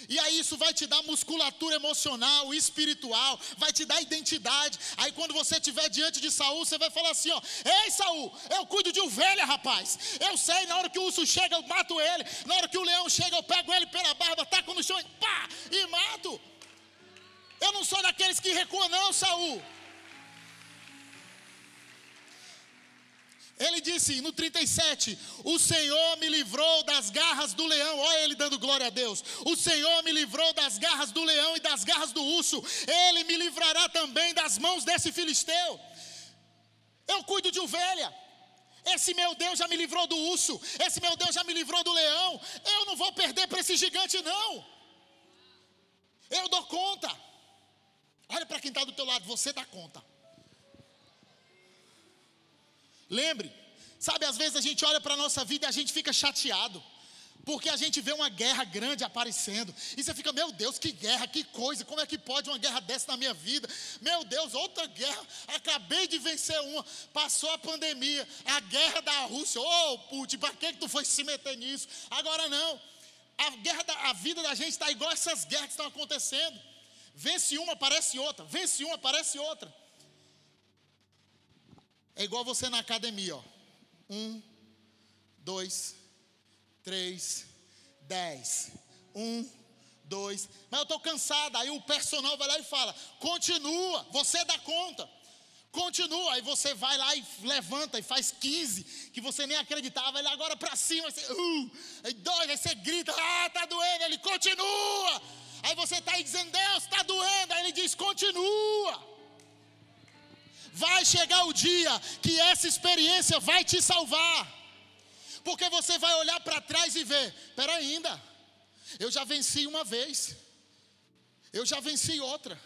E aí isso vai te dar musculatura emocional, espiritual, vai te dar identidade. Aí quando você estiver diante de Saul, você vai falar assim, ó: "Ei, Saul, eu cuido de ovelha, rapaz. Eu sei, na hora que o urso chega, eu mato ele. Na hora que o leão chega, eu pego ele pela barba, taco no chão e pá, e mato. Eu não sou daqueles que recuam não, Saul. Ele disse no 37: O Senhor me livrou das garras do leão. Olha ele dando glória a Deus. O Senhor me livrou das garras do leão e das garras do urso. Ele me livrará também das mãos desse filisteu. Eu cuido de ovelha. Esse meu Deus já me livrou do urso. Esse meu Deus já me livrou do leão. Eu não vou perder para esse gigante, não. Eu dou conta. Olha para quem está do teu lado, você dá conta. Lembre, sabe, às vezes a gente olha para a nossa vida e a gente fica chateado. Porque a gente vê uma guerra grande aparecendo. E você fica, meu Deus, que guerra, que coisa, como é que pode uma guerra dessa na minha vida? Meu Deus, outra guerra. Acabei de vencer uma. Passou a pandemia, a guerra da Rússia. Ô, oh, Putin, para que, tu foi se meter nisso? Agora não. A, guerra da, a vida da gente está igual essas guerras que estão acontecendo. Vence uma, aparece outra. Vence uma, aparece outra. É igual você na academia, ó. Um, dois, três, dez. Um, dois. Mas eu estou cansada. Aí o personal vai lá e fala: continua, você dá conta. Continua, aí você vai lá e levanta e faz 15, que você nem acreditava, ele agora para cima, você, uh, aí dois, aí você grita, ah, tá doendo, ele continua. Aí você está aí dizendo, Deus, está doendo, aí ele diz, continua. Vai chegar o dia que essa experiência vai te salvar, porque você vai olhar para trás e ver, espera ainda, eu já venci uma vez, eu já venci outra,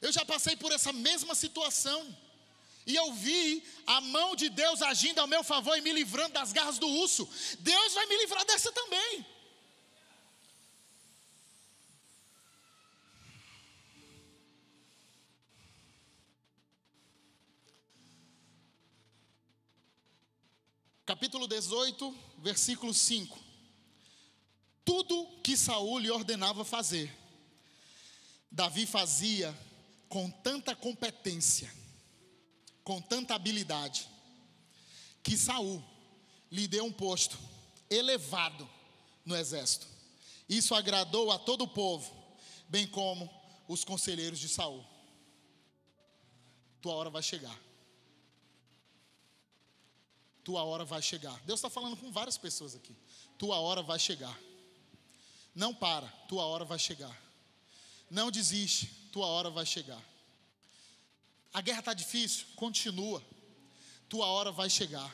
eu já passei por essa mesma situação. E eu vi a mão de Deus agindo ao meu favor e me livrando das garras do urso. Deus vai me livrar dessa também. Capítulo 18, versículo 5. Tudo que Saul lhe ordenava fazer, Davi fazia com tanta competência com tanta habilidade que Saul lhe deu um posto elevado no exército. Isso agradou a todo o povo, bem como os conselheiros de Saul. Tua hora vai chegar. Tua hora vai chegar. Deus está falando com várias pessoas aqui. Tua hora vai chegar. Não para, tua hora vai chegar. Não desiste, tua hora vai chegar. A guerra está difícil? Continua. Tua hora vai chegar.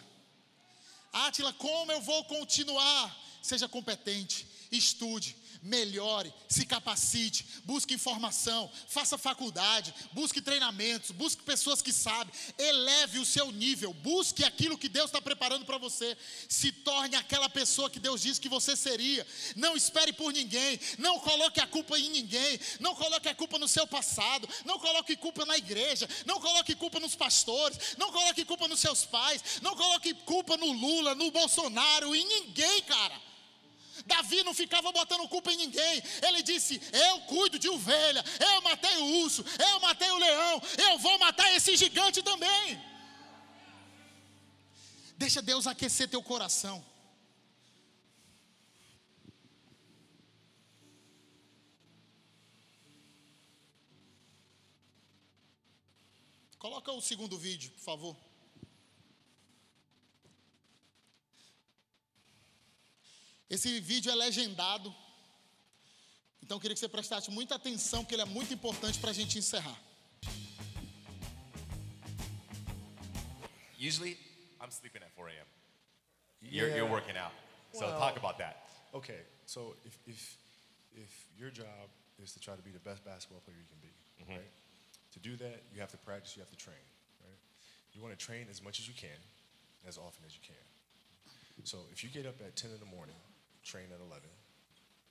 Átila, como eu vou continuar? Seja competente, estude, melhore, se capacite, busque informação, faça faculdade, busque treinamentos, busque pessoas que sabem, eleve o seu nível, busque aquilo que Deus está preparando para você, se torne aquela pessoa que Deus disse que você seria. Não espere por ninguém, não coloque a culpa em ninguém, não coloque a culpa no seu passado, não coloque culpa na igreja, não coloque culpa nos pastores, não coloque culpa nos seus pais, não coloque culpa no Lula, no Bolsonaro, em ninguém, cara. Davi não ficava botando culpa em ninguém. Ele disse: Eu cuido de ovelha, eu matei o urso, eu matei o leão, eu vou matar esse gigante também. Deixa Deus aquecer teu coração. Coloca o segundo vídeo, por favor. Esse vídeo é legendado. Então eu queria que você prestasse muita atenção, porque ele é muito importante para a gente encerrar. Usually, I'm sleeping at 4 a.m. You're, you're working out. So Well- talk about that. Okay, so if, if, if your job is to try to be the best basketball player you can be, right? To do that, you have to practice, you have to train, right? You want to train as much as you can, as often as you can. So if you get up at 10 in the morning, train at 11,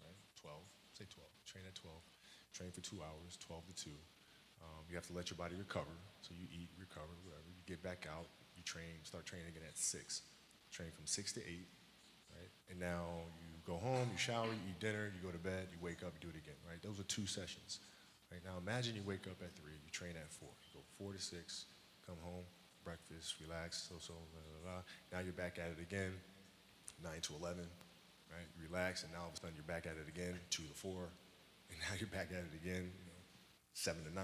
right? 12, say 12, train at 12, train for two hours, 12 to 2. Um, you have to let your body recover. So you eat, recover, whatever. You get back out, you train, start training again at 6. Train from 6 to 8, right? And now you go home, you shower, you eat dinner, you go to bed, you wake up, you do it again, right? Those are two sessions. Right now, imagine you wake up at 3, you train at 4. You go 4 to 6, come home, breakfast, relax, so, so, blah, blah, blah. Now you're back at it again, 9 to 11, right? You relax, and now all of a sudden you're back at it again, 2 to 4, and now you're back at it again, you know, 7 to 9.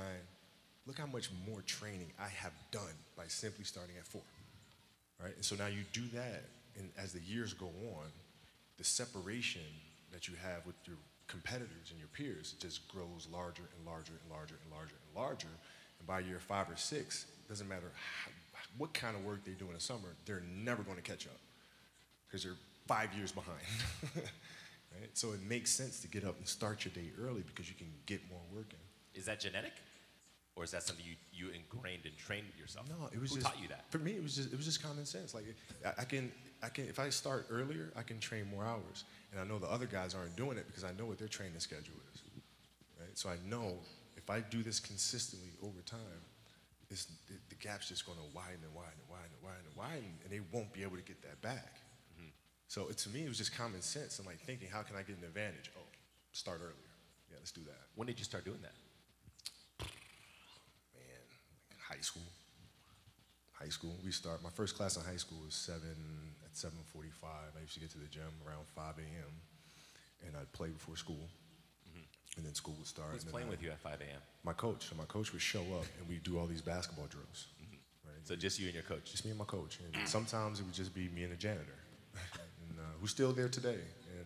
Look how much more training I have done by simply starting at 4 right? And so now you do that, and as the years go on, the separation that you have with your competitors and your peers just grows larger and larger and larger and larger and larger. And by year five or six, doesn't matter how, what kind of work they do in the summer, they're never going to catch up because they're five years behind. right? So it makes sense to get up and start your day early because you can get more work in. Is that genetic? Or is that something you, you ingrained and trained yourself? No, it was Who just taught you that? For me, it was just it was just common sense. Like I, I can I can if I start earlier, I can train more hours, and I know the other guys aren't doing it because I know what their training schedule is. Right, so I know if I do this consistently over time, it's, the, the gap's just going to widen and widen and widen and widen and widen, and they won't be able to get that back. So it, to me, it was just common sense and like thinking, how can I get an advantage? Oh, start earlier. Yeah, let's do that. When did you start doing that? Man, like high school. high school. We start. My first class in high school was seven at 7:45. I used to get to the gym around 5 a.m. and I'd play before school, mm-hmm. and then school would start. Who's playing I- with you at 5 a.m.? My coach. So my coach would show up, and we'd do all these basketball drills. Mm-hmm. Right? So just you and your coach. just me and my coach. And mm-hmm. sometimes it would just be me and the janitor, and, uh, who's still there today. And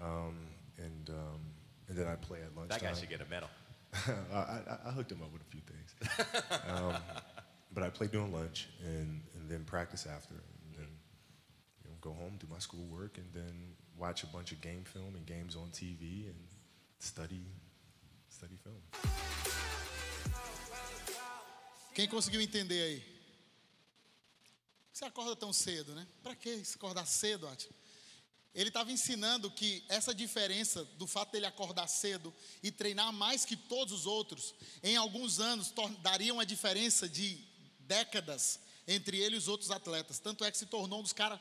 um, and um, and then I play at lunchtime. That guy should get a medal. I, I, I hooked him up with a few things. um, but I play during lunch and, and then practice after. And then you know, go home, do my schoolwork, and then watch a bunch of game film and games on TV and study, study film. Quem conseguiu entender aí? Você acorda tão cedo, né? Para que acordar cedo, Ati? Ele estava ensinando que essa diferença do fato dele acordar cedo e treinar mais que todos os outros, em alguns anos daria uma diferença de décadas entre ele e os outros atletas. Tanto é que se tornou um dos caras.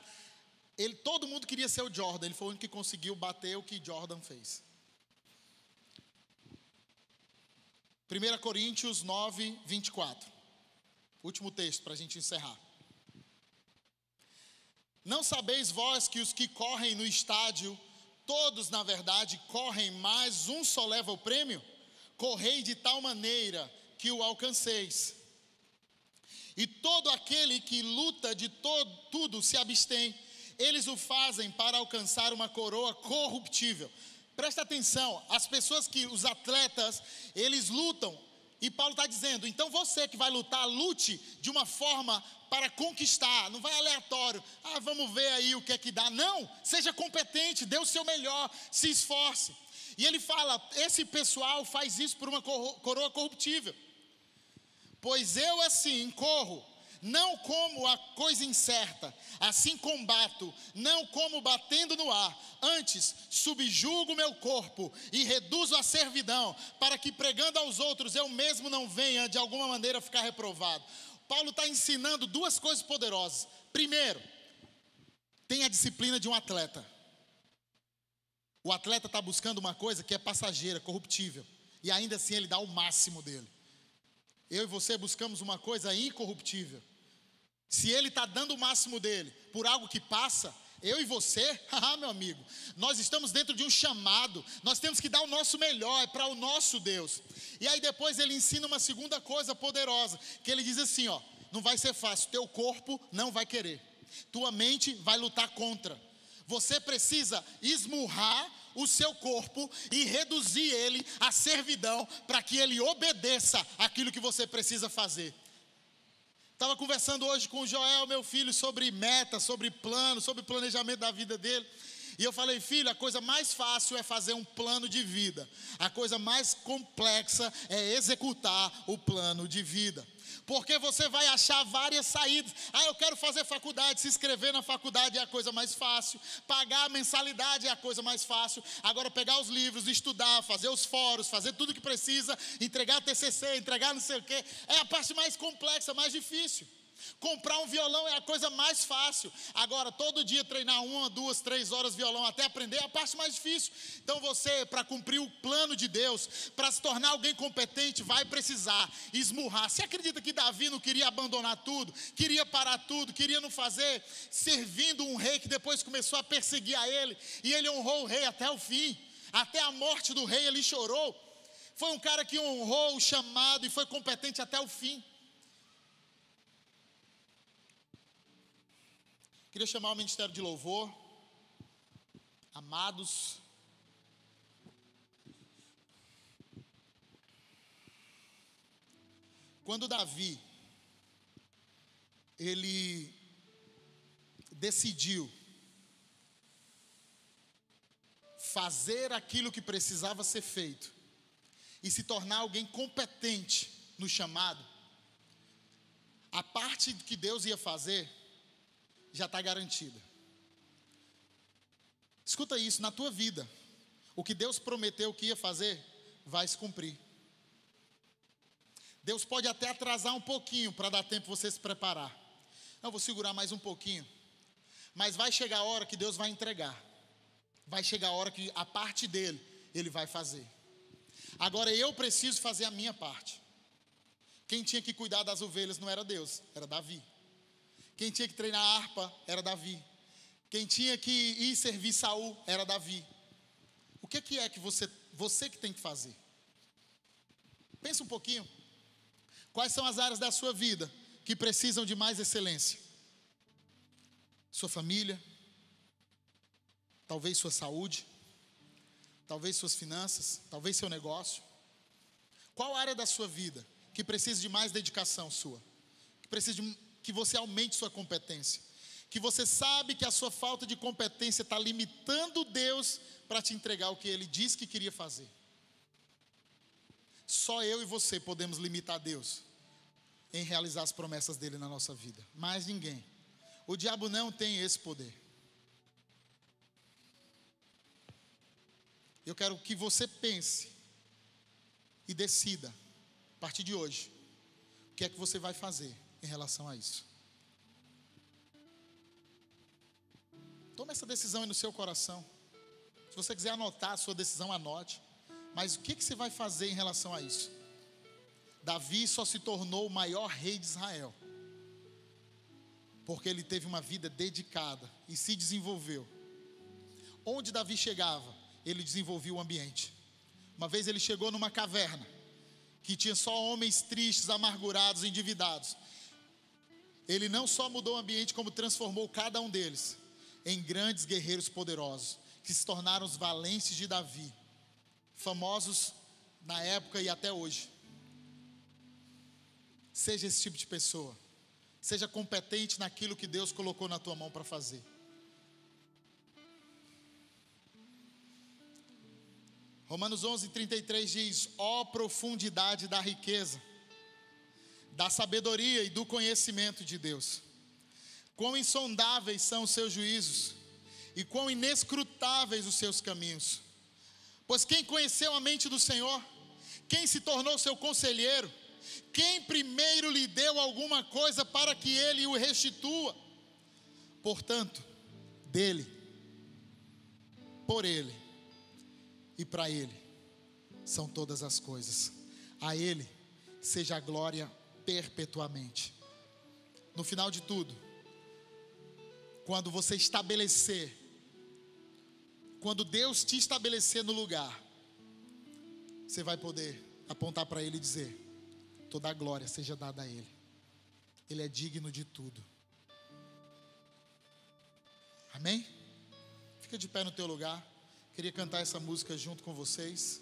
Ele, todo mundo queria ser o Jordan, ele foi o único que conseguiu bater o que Jordan fez. 1 Coríntios 9, 24. Último texto para a gente encerrar. Não sabeis vós que os que correm no estádio, todos na verdade correm, mas um só leva o prêmio? Correi de tal maneira que o alcanceis. E todo aquele que luta de todo, tudo se abstém, eles o fazem para alcançar uma coroa corruptível. Presta atenção, as pessoas que, os atletas, eles lutam, e Paulo está dizendo, então você que vai lutar, lute de uma forma para conquistar, não vai aleatório, ah, vamos ver aí o que é que dá. Não, seja competente, dê o seu melhor, se esforce. E ele fala, esse pessoal faz isso por uma coro- coroa corruptível. Pois eu assim corro, não como a coisa incerta, assim combato, não como batendo no ar, antes subjugo meu corpo e reduzo a servidão, para que pregando aos outros eu mesmo não venha de alguma maneira ficar reprovado. Paulo está ensinando duas coisas poderosas. Primeiro, tem a disciplina de um atleta. O atleta está buscando uma coisa que é passageira, corruptível, e ainda assim ele dá o máximo dele. Eu e você buscamos uma coisa incorruptível. Se ele está dando o máximo dele por algo que passa, eu e você, ah, meu amigo, nós estamos dentro de um chamado, nós temos que dar o nosso melhor, é para o nosso Deus. E aí depois ele ensina uma segunda coisa poderosa, que ele diz assim: ó, não vai ser fácil, teu corpo não vai querer, tua mente vai lutar contra. Você precisa esmurrar o seu corpo e reduzir ele à servidão para que ele obedeça aquilo que você precisa fazer. Estava conversando hoje com o Joel, meu filho, sobre meta, sobre plano, sobre planejamento da vida dele. E eu falei, filho, a coisa mais fácil é fazer um plano de vida. A coisa mais complexa é executar o plano de vida. Porque você vai achar várias saídas. Ah, eu quero fazer faculdade. Se inscrever na faculdade é a coisa mais fácil. Pagar a mensalidade é a coisa mais fácil. Agora, pegar os livros, estudar, fazer os fóruns, fazer tudo que precisa, entregar TCC, entregar não sei o quê, é a parte mais complexa, mais difícil. Comprar um violão é a coisa mais fácil. Agora, todo dia treinar uma, duas, três horas violão até aprender é a parte mais difícil. Então, você, para cumprir o plano de Deus, para se tornar alguém competente, vai precisar esmurrar. Você acredita que Davi não queria abandonar tudo, queria parar tudo, queria não fazer, servindo um rei que depois começou a perseguir a ele, e ele honrou o rei até o fim, até a morte do rei ele chorou. Foi um cara que honrou o chamado e foi competente até o fim. Queria chamar o Ministério de Louvor. Amados. Quando Davi ele decidiu fazer aquilo que precisava ser feito e se tornar alguém competente no chamado, a parte que Deus ia fazer já está garantida. Escuta isso, na tua vida, o que Deus prometeu que ia fazer, vai se cumprir. Deus pode até atrasar um pouquinho para dar tempo você se preparar. Não, vou segurar mais um pouquinho. Mas vai chegar a hora que Deus vai entregar. Vai chegar a hora que a parte dele, ele vai fazer. Agora eu preciso fazer a minha parte. Quem tinha que cuidar das ovelhas não era Deus, era Davi. Quem tinha que treinar a harpa era Davi. Quem tinha que ir servir Saul era Davi. O que, que é que você, você que tem que fazer? Pensa um pouquinho. Quais são as áreas da sua vida que precisam de mais excelência? Sua família, talvez sua saúde, talvez suas finanças, talvez seu negócio. Qual área da sua vida que precisa de mais dedicação sua? Que precisa de que você aumente sua competência? Que você sabe que a sua falta de competência está limitando Deus para te entregar o que Ele disse que queria fazer. Só eu e você podemos limitar Deus em realizar as promessas dele na nossa vida. Mais ninguém. O diabo não tem esse poder. Eu quero que você pense e decida, a partir de hoje, o que é que você vai fazer em relação a isso. Tome essa decisão aí no seu coração. Se você quiser anotar a sua decisão, anote. Mas o que, que você vai fazer em relação a isso? Davi só se tornou o maior rei de Israel, porque ele teve uma vida dedicada e se desenvolveu. Onde Davi chegava, ele desenvolvia o ambiente. Uma vez ele chegou numa caverna, que tinha só homens tristes, amargurados, endividados. Ele não só mudou o ambiente, como transformou cada um deles em grandes guerreiros poderosos, que se tornaram os valentes de Davi, famosos na época e até hoje. Seja esse tipo de pessoa. Seja competente naquilo que Deus colocou na tua mão para fazer. Romanos 11, 33 diz: Ó oh, profundidade da riqueza, da sabedoria e do conhecimento de Deus. Quão insondáveis são os seus juízos, e quão inescrutáveis os seus caminhos. Pois quem conheceu a mente do Senhor, quem se tornou seu conselheiro, quem primeiro lhe deu alguma coisa para que ele o restitua? Portanto, dele, por ele e para ele são todas as coisas. A ele seja a glória perpetuamente. No final de tudo, quando você estabelecer, quando Deus te estabelecer no lugar, você vai poder apontar para Ele e dizer: toda a glória seja dada a Ele, Ele é digno de tudo. Amém? Fica de pé no teu lugar, queria cantar essa música junto com vocês.